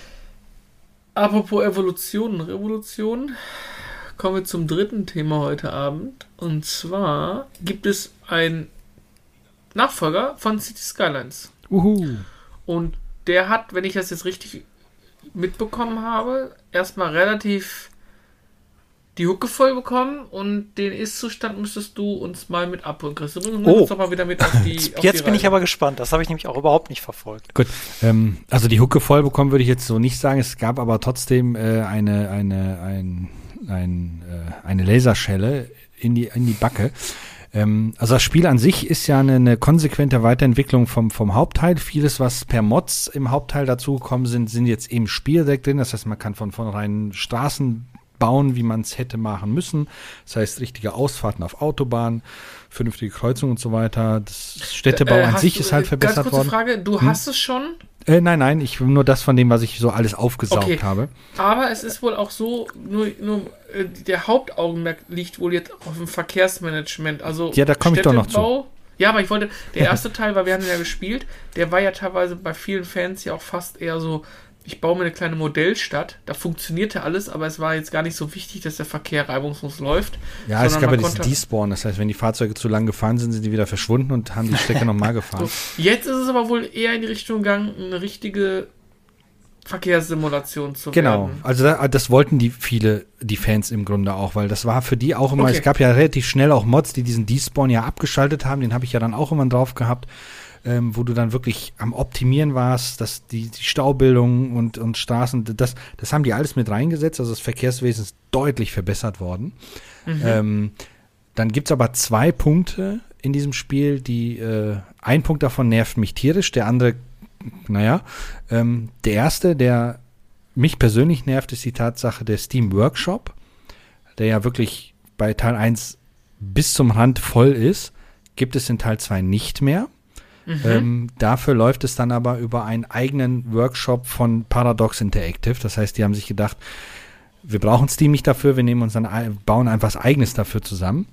Apropos Evolution Revolution, kommen wir zum dritten Thema heute Abend. Und zwar gibt es einen Nachfolger von City Skylines. Uhu. Und der hat, wenn ich das jetzt richtig mitbekommen habe, erstmal relativ die Hucke voll bekommen und den Ist-Zustand müsstest du uns mal mit abholen, Chris. Du nimm Oh. uns doch mal wieder mit auf die auf Jetzt die bin ich aber gespannt. Das habe ich nämlich auch überhaupt nicht verfolgt. Gut, ähm, also die Hucke voll bekommen würde ich jetzt so nicht sagen. Es gab aber trotzdem äh, eine, eine, ein, ein, äh, eine Laserschelle in die, in die Backe. Ähm, also das Spiel an sich ist ja eine, eine konsequente Weiterentwicklung vom, vom Hauptteil. Vieles, was per Mods im Hauptteil dazugekommen sind, sind jetzt im Spiel direkt drin. Das heißt, man kann von vornherein Straßen bauen, wie man es hätte machen müssen. Das heißt, richtige Ausfahrten auf Autobahnen, vernünftige Kreuzungen und so weiter. Das Städtebau Äh, an sich du- ist halt äh, verbessert Ganz kurze worden. Frage, du hast es schon, Äh, nein, nein, ich nur das von dem, was ich so alles aufgesaugt Okay. habe. aber es ist wohl auch so, nur, nur äh, der Hauptaugenmerk liegt wohl jetzt auf dem Verkehrsmanagement. Also Ja, da komme ich doch noch zu. Ja, aber ich wollte, der erste Teil, weil wir haben ja gespielt, der war ja teilweise bei vielen Fans ja auch fast eher so, ich baue mir eine kleine Modellstadt, da funktionierte alles, aber es war jetzt gar nicht so wichtig, dass der Verkehr reibungslos läuft. Ja, es gab ja diesen Despawn. Das heißt, wenn die Fahrzeuge zu lang gefahren sind, sind die wieder verschwunden und haben die Strecke nochmal gefahren. So, jetzt ist es aber wohl eher in die Richtung gegangen, eine richtige Verkehrssimulation zu Genau, werden. also da, das wollten die viele, die Fans im Grunde auch, weil das war für die auch immer, Okay. es gab ja relativ schnell auch Mods, die diesen Despawn ja abgeschaltet haben, den habe ich ja dann auch immer drauf gehabt, ähm, wo du dann wirklich am Optimieren warst, dass die, die Staubildung und, und Straßen, das, das haben die alles mit reingesetzt, also das Verkehrswesen ist deutlich verbessert worden. Ähm, dann gibt's aber zwei Punkte in diesem Spiel, die, äh, ein Punkt davon nervt mich tierisch, der andere, naja, ähm, der erste, der mich persönlich nervt, ist die Tatsache der Steam Workshop, der ja wirklich bei Teil 1 bis zum Rand voll ist, gibt es in Teil 2 nicht mehr. Ähm, dafür läuft es dann aber über einen eigenen Workshop von Paradox Interactive. Das heißt, die haben sich gedacht, wir brauchen Steam nicht dafür, wir nehmen uns dann, bauen einfach was eigenes dafür zusammen.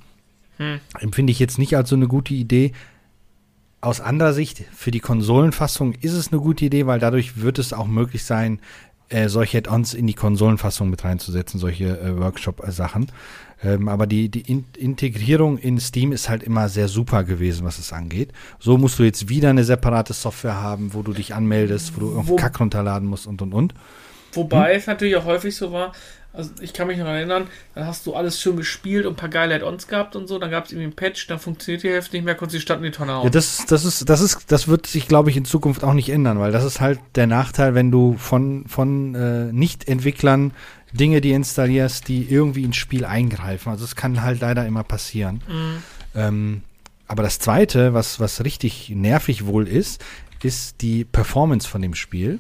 Hm. Empfinde ich jetzt nicht als so eine gute Idee. aus anderer Sicht, für die Konsolenfassung ist es eine gute Idee, weil dadurch wird es auch möglich sein, äh, solche Add-ons in die Konsolenfassung mit reinzusetzen, solche äh, Workshop-Sachen. Ähm, aber die, die in Integrierung in Steam ist halt immer sehr super gewesen, was es angeht. So musst du jetzt wieder eine separate Software haben, wo du dich anmeldest, wo du irgendeinen Kack runterladen musst und und und. Wobei hm? es natürlich auch häufig so war, also ich kann mich noch erinnern, dann hast du alles schön gespielt und ein paar geile Add-ons gehabt und so, dann gab es irgendwie einen Patch, dann funktioniert die Hälfte nicht mehr, konntest die Stadt in die Tonne hauen. Ja, das, das ist, das ist, das wird sich, glaube ich, in Zukunft auch nicht ändern, weil das ist halt der Nachteil, wenn du von, von äh, Nicht-Entwicklern Dinge, die installierst, die irgendwie ins Spiel eingreifen. Also es kann halt leider immer passieren. Mhm. Ähm, aber das zweite, was, was richtig nervig wohl ist, ist die Performance von dem Spiel.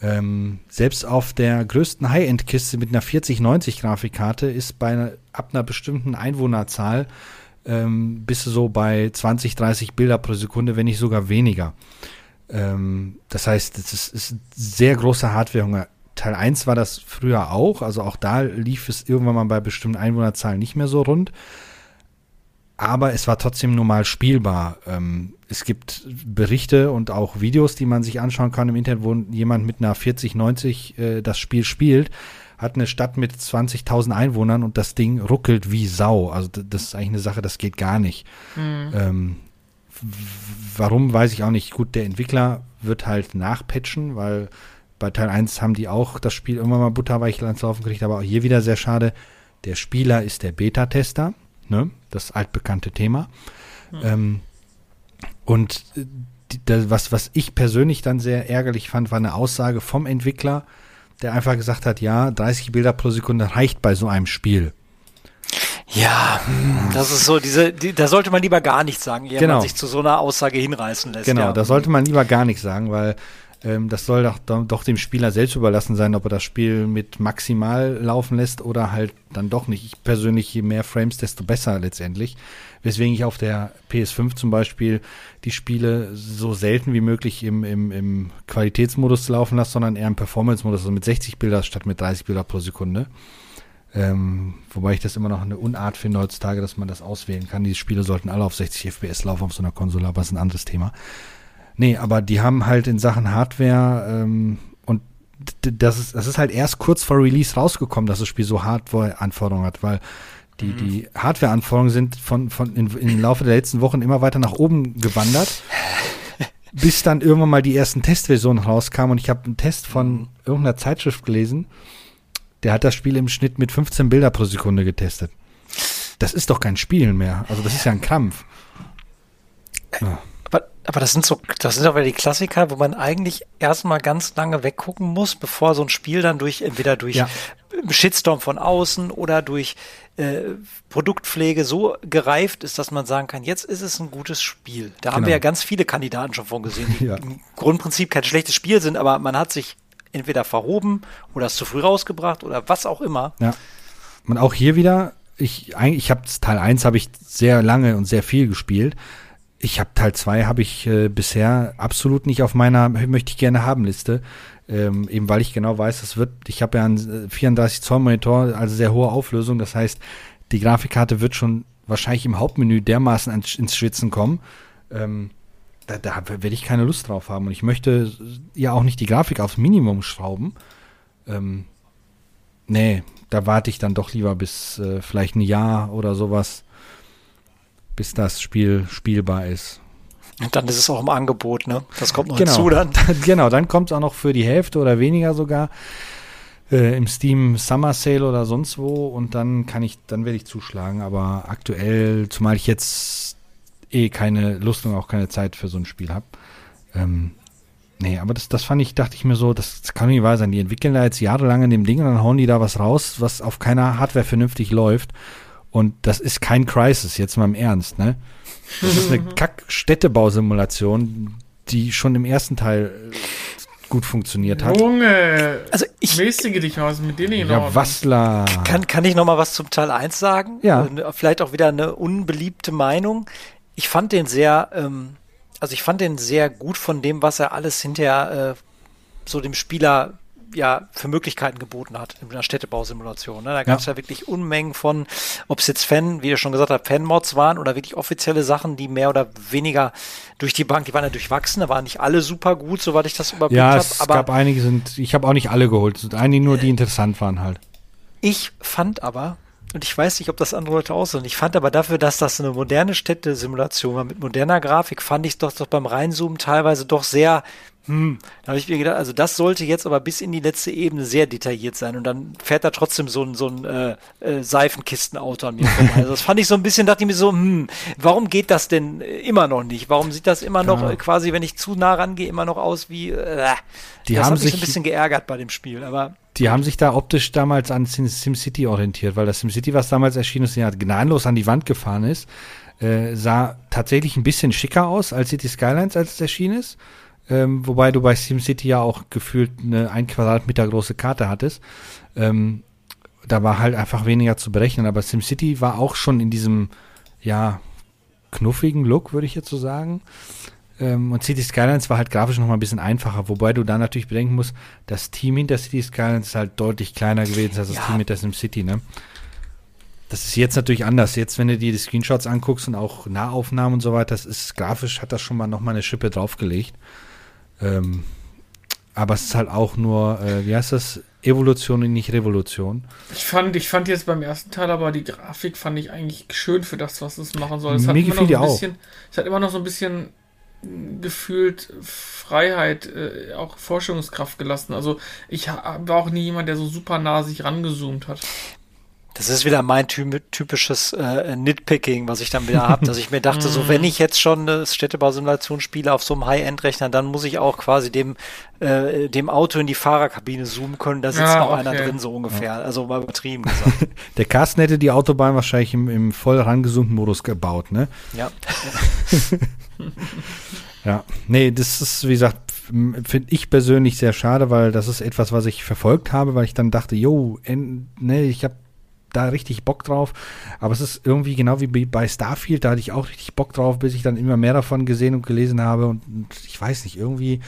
Ähm, selbst auf der größten High-End-Kiste mit einer 4090 Grafikkarte ist bei einer, ab einer bestimmten Einwohnerzahl ähm, bist du so bei 20, 30 Bilder pro Sekunde, wenn nicht sogar weniger. Ähm, das heißt, es ist, ist sehr große Hardwarehunger. Teil 1 war das früher auch, also auch da lief es irgendwann mal bei bestimmten Einwohnerzahlen nicht mehr so rund aber es war trotzdem normal spielbar. Ähm, es gibt Berichte und auch Videos, die man sich anschauen kann im Internet, wo jemand mit einer 4090 äh, das Spiel spielt, hat eine Stadt mit 20.000 Einwohnern und das Ding ruckelt wie Sau. Also das ist eigentlich eine Sache, das geht gar nicht. Mhm. Ähm, warum, weiß ich auch nicht. Gut, der Entwickler wird halt nachpatchen, weil bei Teil 1 haben die auch das Spiel irgendwann mal butterweich ans Laufen gekriegt, aber auch hier wieder sehr schade. Der Spieler ist der Beta-Tester ne? das altbekannte Thema. Mhm. Ähm, und die, das, was, was ich persönlich dann sehr ärgerlich fand, war eine Aussage vom Entwickler, der einfach gesagt hat, ja, 30 Bilder pro Sekunde reicht bei so einem Spiel. Ja, das ist so, diese, die, da sollte man lieber gar nichts sagen, ehe genau. man sich zu so einer Aussage hinreißen lässt. Genau, ja. da sollte man lieber gar nichts sagen, weil ähm, das soll doch, doch dem Spieler selbst überlassen sein, ob er das Spiel mit maximal laufen lässt oder halt dann doch nicht. Ich persönlich, je mehr Frames, desto besser letztendlich. Weswegen ich auf der PS5 zum Beispiel die Spiele so selten wie möglich im, im, im Qualitätsmodus laufen lasse, sondern eher im Performance-Modus, also mit 60 Bilder statt mit 30 Bilder pro Sekunde. Ähm, wobei ich das immer noch eine Unart finde heutzutage, dass man das auswählen kann. Die Spiele sollten alle auf 60 FPS laufen auf so einer Konsole, aber das ist ein anderes Thema. Nee, aber die haben halt in Sachen Hardware ähm, und das ist, das ist halt erst kurz vor Release rausgekommen, dass das Spiel so Hardware-Anforderungen hat, weil die, mhm. die Hardware-Anforderungen sind von, von in, im Laufe der letzten Wochen immer weiter nach oben gewandert, bis dann irgendwann mal die ersten Testversionen rauskamen und ich habe einen Test von mhm. irgendeiner Zeitschrift gelesen, der hat das Spiel im Schnitt mit 15 Bilder pro Sekunde getestet. Das ist doch kein Spielen mehr. Also das ist ja ein Krampf. Ja. Aber das sind so, das sind aber die Klassiker, wo man eigentlich erstmal ganz lange weggucken muss, bevor so ein Spiel dann durch, entweder durch ja. Shitstorm von außen oder durch äh, Produktpflege so gereift ist, dass man sagen kann, jetzt ist es ein gutes Spiel. Da genau. haben wir ja ganz viele Kandidaten schon von gesehen, die ja. im Grundprinzip kein schlechtes Spiel sind, aber man hat sich entweder verhoben oder es zu früh rausgebracht oder was auch immer. Ja. Und auch hier wieder, ich, eigentlich, ich habe Teil 1 habe ich sehr lange und sehr viel gespielt ich habe Teil 2 habe ich äh, bisher absolut nicht auf meiner möchte ich gerne haben Liste. Ähm, eben weil ich genau weiß, es wird, ich habe ja einen 34 äh, Zoll Monitor, also sehr hohe Auflösung. Das heißt, die Grafikkarte wird schon wahrscheinlich im Hauptmenü dermaßen ins Schwitzen kommen. Ähm, da, da werde ich keine Lust drauf haben. Und ich möchte ja auch nicht die Grafik aufs Minimum schrauben. Ähm, nee, da warte ich dann doch lieber bis äh, vielleicht ein Jahr oder sowas bis das Spiel spielbar ist. Und dann ist es auch im Angebot, ne? Das kommt noch genau. hinzu dann. genau, dann kommt es auch noch für die Hälfte oder weniger sogar äh, im Steam Summer Sale oder sonst wo und dann kann ich, dann werde ich zuschlagen. Aber aktuell, zumal ich jetzt eh keine Lust und auch keine Zeit für so ein Spiel habe. Ähm, nee, aber das, das fand ich, dachte ich mir so, das, das kann nicht wahr sein. Die entwickeln da jetzt jahrelang in dem Ding und dann hauen die da was raus, was auf keiner Hardware vernünftig läuft. Und das ist kein Crisis, jetzt mal im Ernst, ne? Das ist eine Kack-Städtebausimulation, die schon im ersten Teil äh, gut funktioniert hat. Junge, also ich mäßige dich aus mit denen Ja, Wassler. Kann, kann ich noch mal was zum Teil 1 sagen? Ja. Äh, vielleicht auch wieder eine unbeliebte Meinung. Ich fand den sehr, ähm, also ich fand den sehr gut von dem, was er alles hinterher äh, so dem Spieler ja für Möglichkeiten geboten hat in einer Städtebausimulation. Ne? Da gab es ja. ja. wirklich Unmengen von, ob es jetzt Fan, wie ihr schon gesagt habt, Fan-Mods waren oder wirklich offizielle Sachen, die mehr oder weniger durch die Bank, die waren ja durchwachsen, da waren nicht alle super gut, soweit ich das überblickt habe. Ja, es hab, gab einige, sind, ich habe auch nicht alle geholt, es sind einige nur, die interessant waren halt. Ich fand aber, und ich weiß nicht, ob das andere Leute auch so sind. Ich fand aber dafür, dass das eine moderne Städtesimulation war mit moderner Grafik, fand ich doch, doch beim Reinzoomen teilweise doch sehr hm, da habe ich mir gedacht, also das sollte jetzt aber bis in die letzte Ebene sehr detailliert sein und dann fährt da trotzdem so ein, so ein äh, äh, Seifenkistenauto an mir vorbei. Also das fand ich so ein bisschen, dachte ich mir so, hm, warum geht das denn äh, immer noch nicht? Warum sieht das immer noch äh, quasi, wenn ich zu nah rangehe, immer noch aus wie, äh, die das haben hat mich sich ein bisschen geärgert bei dem Spiel, aber die haben sich da optisch damals an SimCity orientiert, weil das SimCity, was damals erschienen ist, ja gnadenlos an die Wand gefahren ist, äh, sah tatsächlich ein bisschen schicker aus als City Skylines, als es erschienen ist. Ähm, wobei du bei SimCity ja auch gefühlt eine ein Quadratmeter große Karte hattest. Ähm, da war halt einfach weniger zu berechnen. Aber SimCity war auch schon in diesem, ja, knuffigen Look, würde ich jetzt so sagen. Ähm, und City Skylines war halt grafisch noch mal ein bisschen einfacher, wobei du da natürlich bedenken musst, das Team hinter City Skylines ist halt deutlich kleiner gewesen als das ja. Team hinter SimCity, ne? Das ist jetzt natürlich anders. Jetzt, wenn du dir die Screenshots anguckst und auch Nahaufnahmen und so weiter, das ist grafisch, hat das schon mal noch mal eine Schippe draufgelegt. Ähm, aber es ist halt auch nur, äh, wie heißt das? Evolution und nicht Revolution. Ich fand, ich fand jetzt beim ersten Teil aber die Grafik fand ich eigentlich schön für das, was es machen soll. Es hat Mir gefiel die auch. Bisschen, es hat immer noch so ein bisschen gefühlt Freiheit, äh, auch Forschungskraft gelassen. Also ich war auch nie jemand, der so super nah sich rangezoomt hat. Das ist wieder mein typisches äh, Nitpicking, was ich dann wieder habe, dass ich mir dachte, so wenn ich jetzt schon eine Städtebausimulation spiele auf so einem High-End-Rechner, dann muss ich auch quasi dem, äh, dem Auto in die Fahrerkabine zoomen können, da sitzt ja, noch okay. einer drin, so ungefähr. Also mal übertrieben gesagt. Der Carsten hätte die Autobahn wahrscheinlich im, im voll rangezoomten Modus gebaut, ne? Ja. ja, nee, das ist, wie gesagt, finde ich persönlich sehr schade, weil das ist etwas, was ich verfolgt habe, weil ich dann dachte, jo, ne, ich habe da richtig Bock drauf. Aber es ist irgendwie genau wie bei Starfield, da hatte ich auch richtig Bock drauf, bis ich dann immer mehr davon gesehen und gelesen habe. Und ich weiß nicht, irgendwie.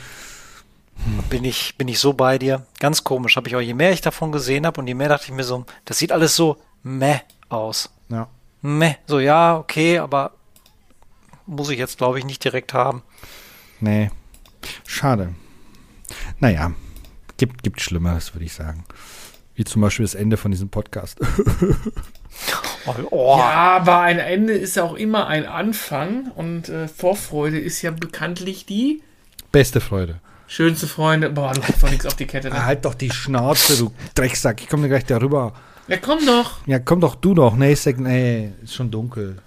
Hm. Bin ich, bin ich so bei dir. Ganz komisch. Habe ich auch, je mehr ich davon gesehen habe und je mehr dachte ich mir so, das sieht alles so meh aus. Ja. Meh. So, ja, okay, aber muss ich jetzt, glaube ich, nicht direkt haben. Nee. Schade. Naja, gibt, gibt Schlimmeres, würde ich sagen. Wie zum Beispiel das Ende von diesem Podcast. oh. Ja, aber ein Ende ist ja auch immer ein Anfang und äh, Vorfreude ist ja bekanntlich die beste Freude. Schönste Freunde. Boah, du hast doch nichts auf die Kette. Ne? Halt doch die Schnauze, du Drecksack. Ich komme gleich darüber. Ja, komm doch. Ja, komm doch du doch. Nee, sag, nee, ist schon dunkel.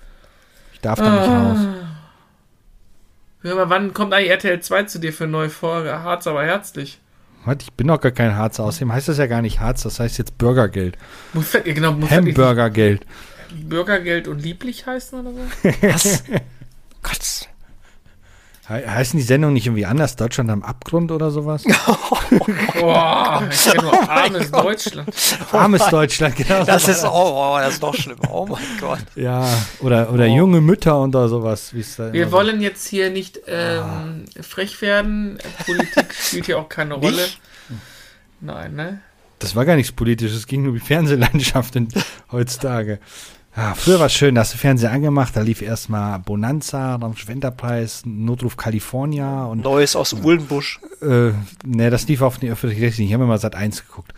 Ich darf da ah. nicht raus. Hör mal, wann kommt eigentlich RTL 2 zu dir für eine neue Folge? Harz, aber herzlich. Was? Ich bin doch gar kein Harzer. Außerdem heißt das ja gar nicht Harz, das heißt jetzt Bürgergeld. Buffett, genau, Hamburgergeld. Bürgergeld und lieblich heißen oder so? Was? Gott. He heißen die Sendungen nicht irgendwie anders? Deutschland am Abgrund oder sowas? Boah, ich kenne nur oh armes Gott. Deutschland. armes oh Deutschland, genau. Das ist, oh, oh, das ist noch schlimmer. Oh mein Gott. Ja, oder, oder oh. junge Mütter und sowas. Wir wollen jetzt hier nicht ähm, ah. frech werden. Politik spielt hier auch keine Rolle. Nicht? Nein, ne? Das war gar nichts Politisches, es ging nur um die Fernsehlandschaft in, heutzutage. Ja, früher war es schön, da hast du Fernseher angemacht, da lief erstmal Bonanza, dann Enterprise, Notruf California und. Neues aus Uhlenbusch. Äh, ne, das lief auf die öffentlich Ich habe immer seit eins geguckt.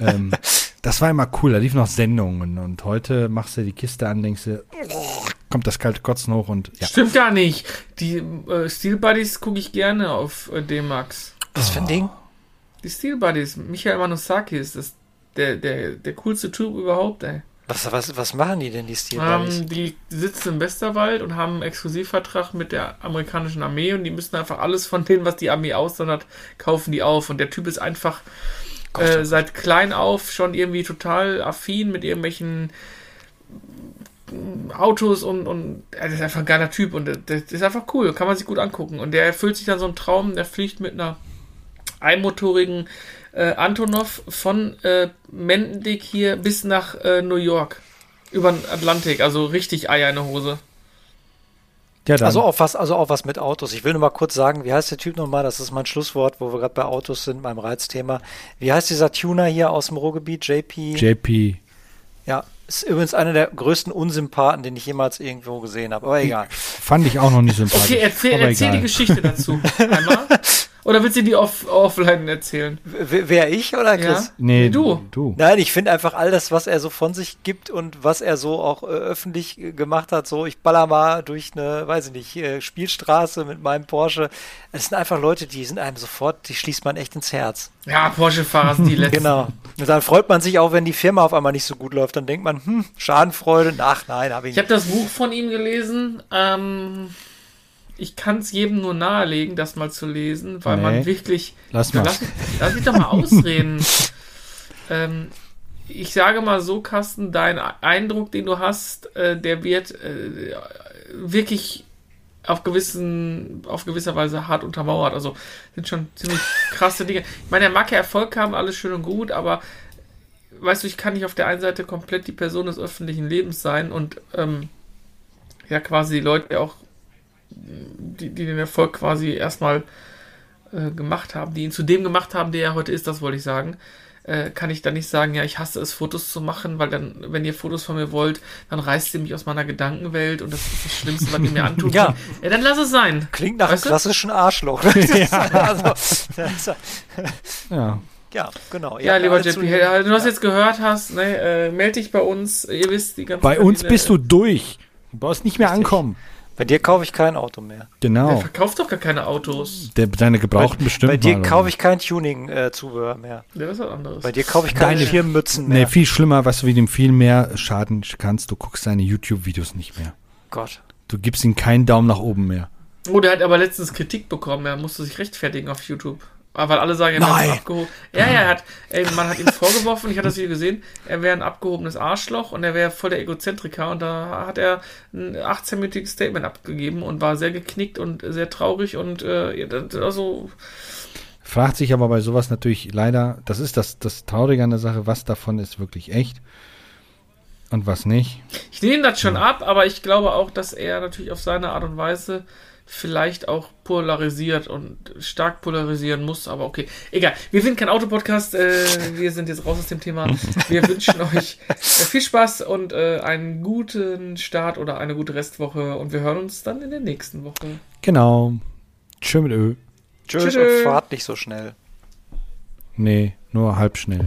ähm, das war immer cool, da liefen noch Sendungen und heute machst du die Kiste an, denkst du, kommt das kalte Kotzen hoch und ja. Stimmt gar nicht. Die äh, Steel Buddies gucke ich gerne auf äh, D-Max. Was für ein Ding? Die Steel Buddies, Michael Manosaki ist das der, der, der coolste Typ überhaupt, ey. Was, was, was machen die denn, die Steel ähm, Die sitzen im Westerwald und haben einen Exklusivvertrag mit der amerikanischen Armee und die müssen einfach alles von dem, was die Armee aussondert, kaufen die auf. Und der Typ ist einfach Gott, äh, seit klein auf schon irgendwie total affin mit irgendwelchen Autos und, und er ist einfach ein geiler Typ und das ist einfach cool, kann man sich gut angucken. Und der erfüllt sich dann so einen Traum, der fliegt mit einer einmotorigen äh, Antonov von äh, Mendendick hier bis nach äh, New York. Über den Atlantik, also richtig Eier in der Hose. Ja. Also auch was, also auch was mit Autos. Ich will nur mal kurz sagen, wie heißt der Typ nochmal? Das ist mein Schlusswort, wo wir gerade bei Autos sind, meinem Reizthema. Wie heißt dieser Tuner hier aus dem Ruhrgebiet? JP? JP. ja, ist übrigens einer der größten Unsympathen, den ich jemals irgendwo gesehen habe. Aber egal. Fand ich auch noch nicht sympathisch. Okay, erzähl, erzähl die. Geschichte dazu. Einmal. Oder willst du die off offline erzählen? W wer ich oder Chris? Ja? Nee, du. Du. Nein, ich finde einfach all das, was er so von sich gibt und was er so auch äh, öffentlich äh, gemacht hat, so ich baller mal durch eine, weiß ich nicht, äh, Spielstraße mit meinem Porsche. Es sind einfach Leute, die sind einem sofort, die schließt man echt ins Herz. Ja, Porsche-Fahrer sind die letzten. Genau. Und dann freut man sich auch, wenn die Firma auf einmal nicht so gut läuft. Dann denkt man, hm, Schadenfreude. Ach nein, habe ich Ich habe das Buch von ihm gelesen. Ähm, ich kann es jedem nur nahelegen, das mal zu lesen, weil Nee. man wirklich. Lass mal. Lass, lass mich doch mal ausreden. ähm, ich sage mal so, Carsten, dein Eindruck, den du hast, äh, der wird äh, wirklich auf gewissen, auf gewisser Weise hart untermauert. Also sind schon ziemlich krasse Dinge. Ich meine, er mag ja Erfolg haben, alles schön und gut, aber weißt du, ich kann nicht auf der einen Seite komplett die Person des öffentlichen Lebens sein und ähm, ja quasi die Leute auch, die, die den Erfolg quasi erstmal äh, gemacht haben, die ihn zu dem gemacht haben, der er heute ist, das wollte ich sagen, äh, kann ich dann nicht sagen, ja, ich hasse es, Fotos zu machen, weil dann, wenn ihr Fotos von mir wollt, dann reißt ihr mich aus meiner Gedankenwelt und das ist das Schlimmste, was ihr mir antut. Ja. ja, dann lass es sein. Klingt nach Weißt einem klassischen Arschloch. Das ist also, das Ja. ja, genau. Ja, lieber JP, hey, du hast jetzt gehört hast, ne, äh, melde dich bei uns, ihr wisst, die ganze Bei uns bist du durch. Du brauchst nicht mehr ankommen. Bei dir kaufe ich kein Auto mehr. Der Genau. verkauft doch gar keine Autos. Der, deine gebrauchten bestimmt Bei dir mal, kaufe ich kein Tuning-Zubehör mehr. Ja, das ist was anderes. Bei dir kaufe ich keine Schirmmützen Nee, mehr. viel schlimmer, was du wie dem viel mehr schaden kannst. Du guckst deine YouTube-Videos nicht mehr. Gott. Du gibst ihm keinen Daumen nach oben mehr. Oh, der hat aber letztens Kritik bekommen, er musste sich rechtfertigen auf YouTube. Weil alle sagen, er wäre abgehoben. Ja, ja, er hat, ey, man hat ihm vorgeworfen, ich hatte das Video gesehen, er wäre ein abgehobenes Arschloch und er wäre voll der Egozentriker und da hat er ein 18-minütiges Statement abgegeben und war sehr geknickt und sehr traurig und äh, ja, also Fragt sich aber bei sowas natürlich leider, das ist das, das Traurige an der Sache, was davon ist wirklich echt und was nicht. Ich nehme das schon ab, aber ich glaube auch, dass er natürlich auf seine Art und Weise vielleicht auch polarisiert und stark polarisieren muss, aber okay. Egal. Wir sind kein Autopodcast, äh, wir sind jetzt raus aus dem Thema. Wir wünschen euch äh, viel Spaß und äh, einen guten Start oder eine gute Restwoche und wir hören uns dann in der nächsten Woche. Genau. Tschö mit Ö. Tschüss Tschüss. und fahrt nicht so schnell. Nee, nur halb schnell.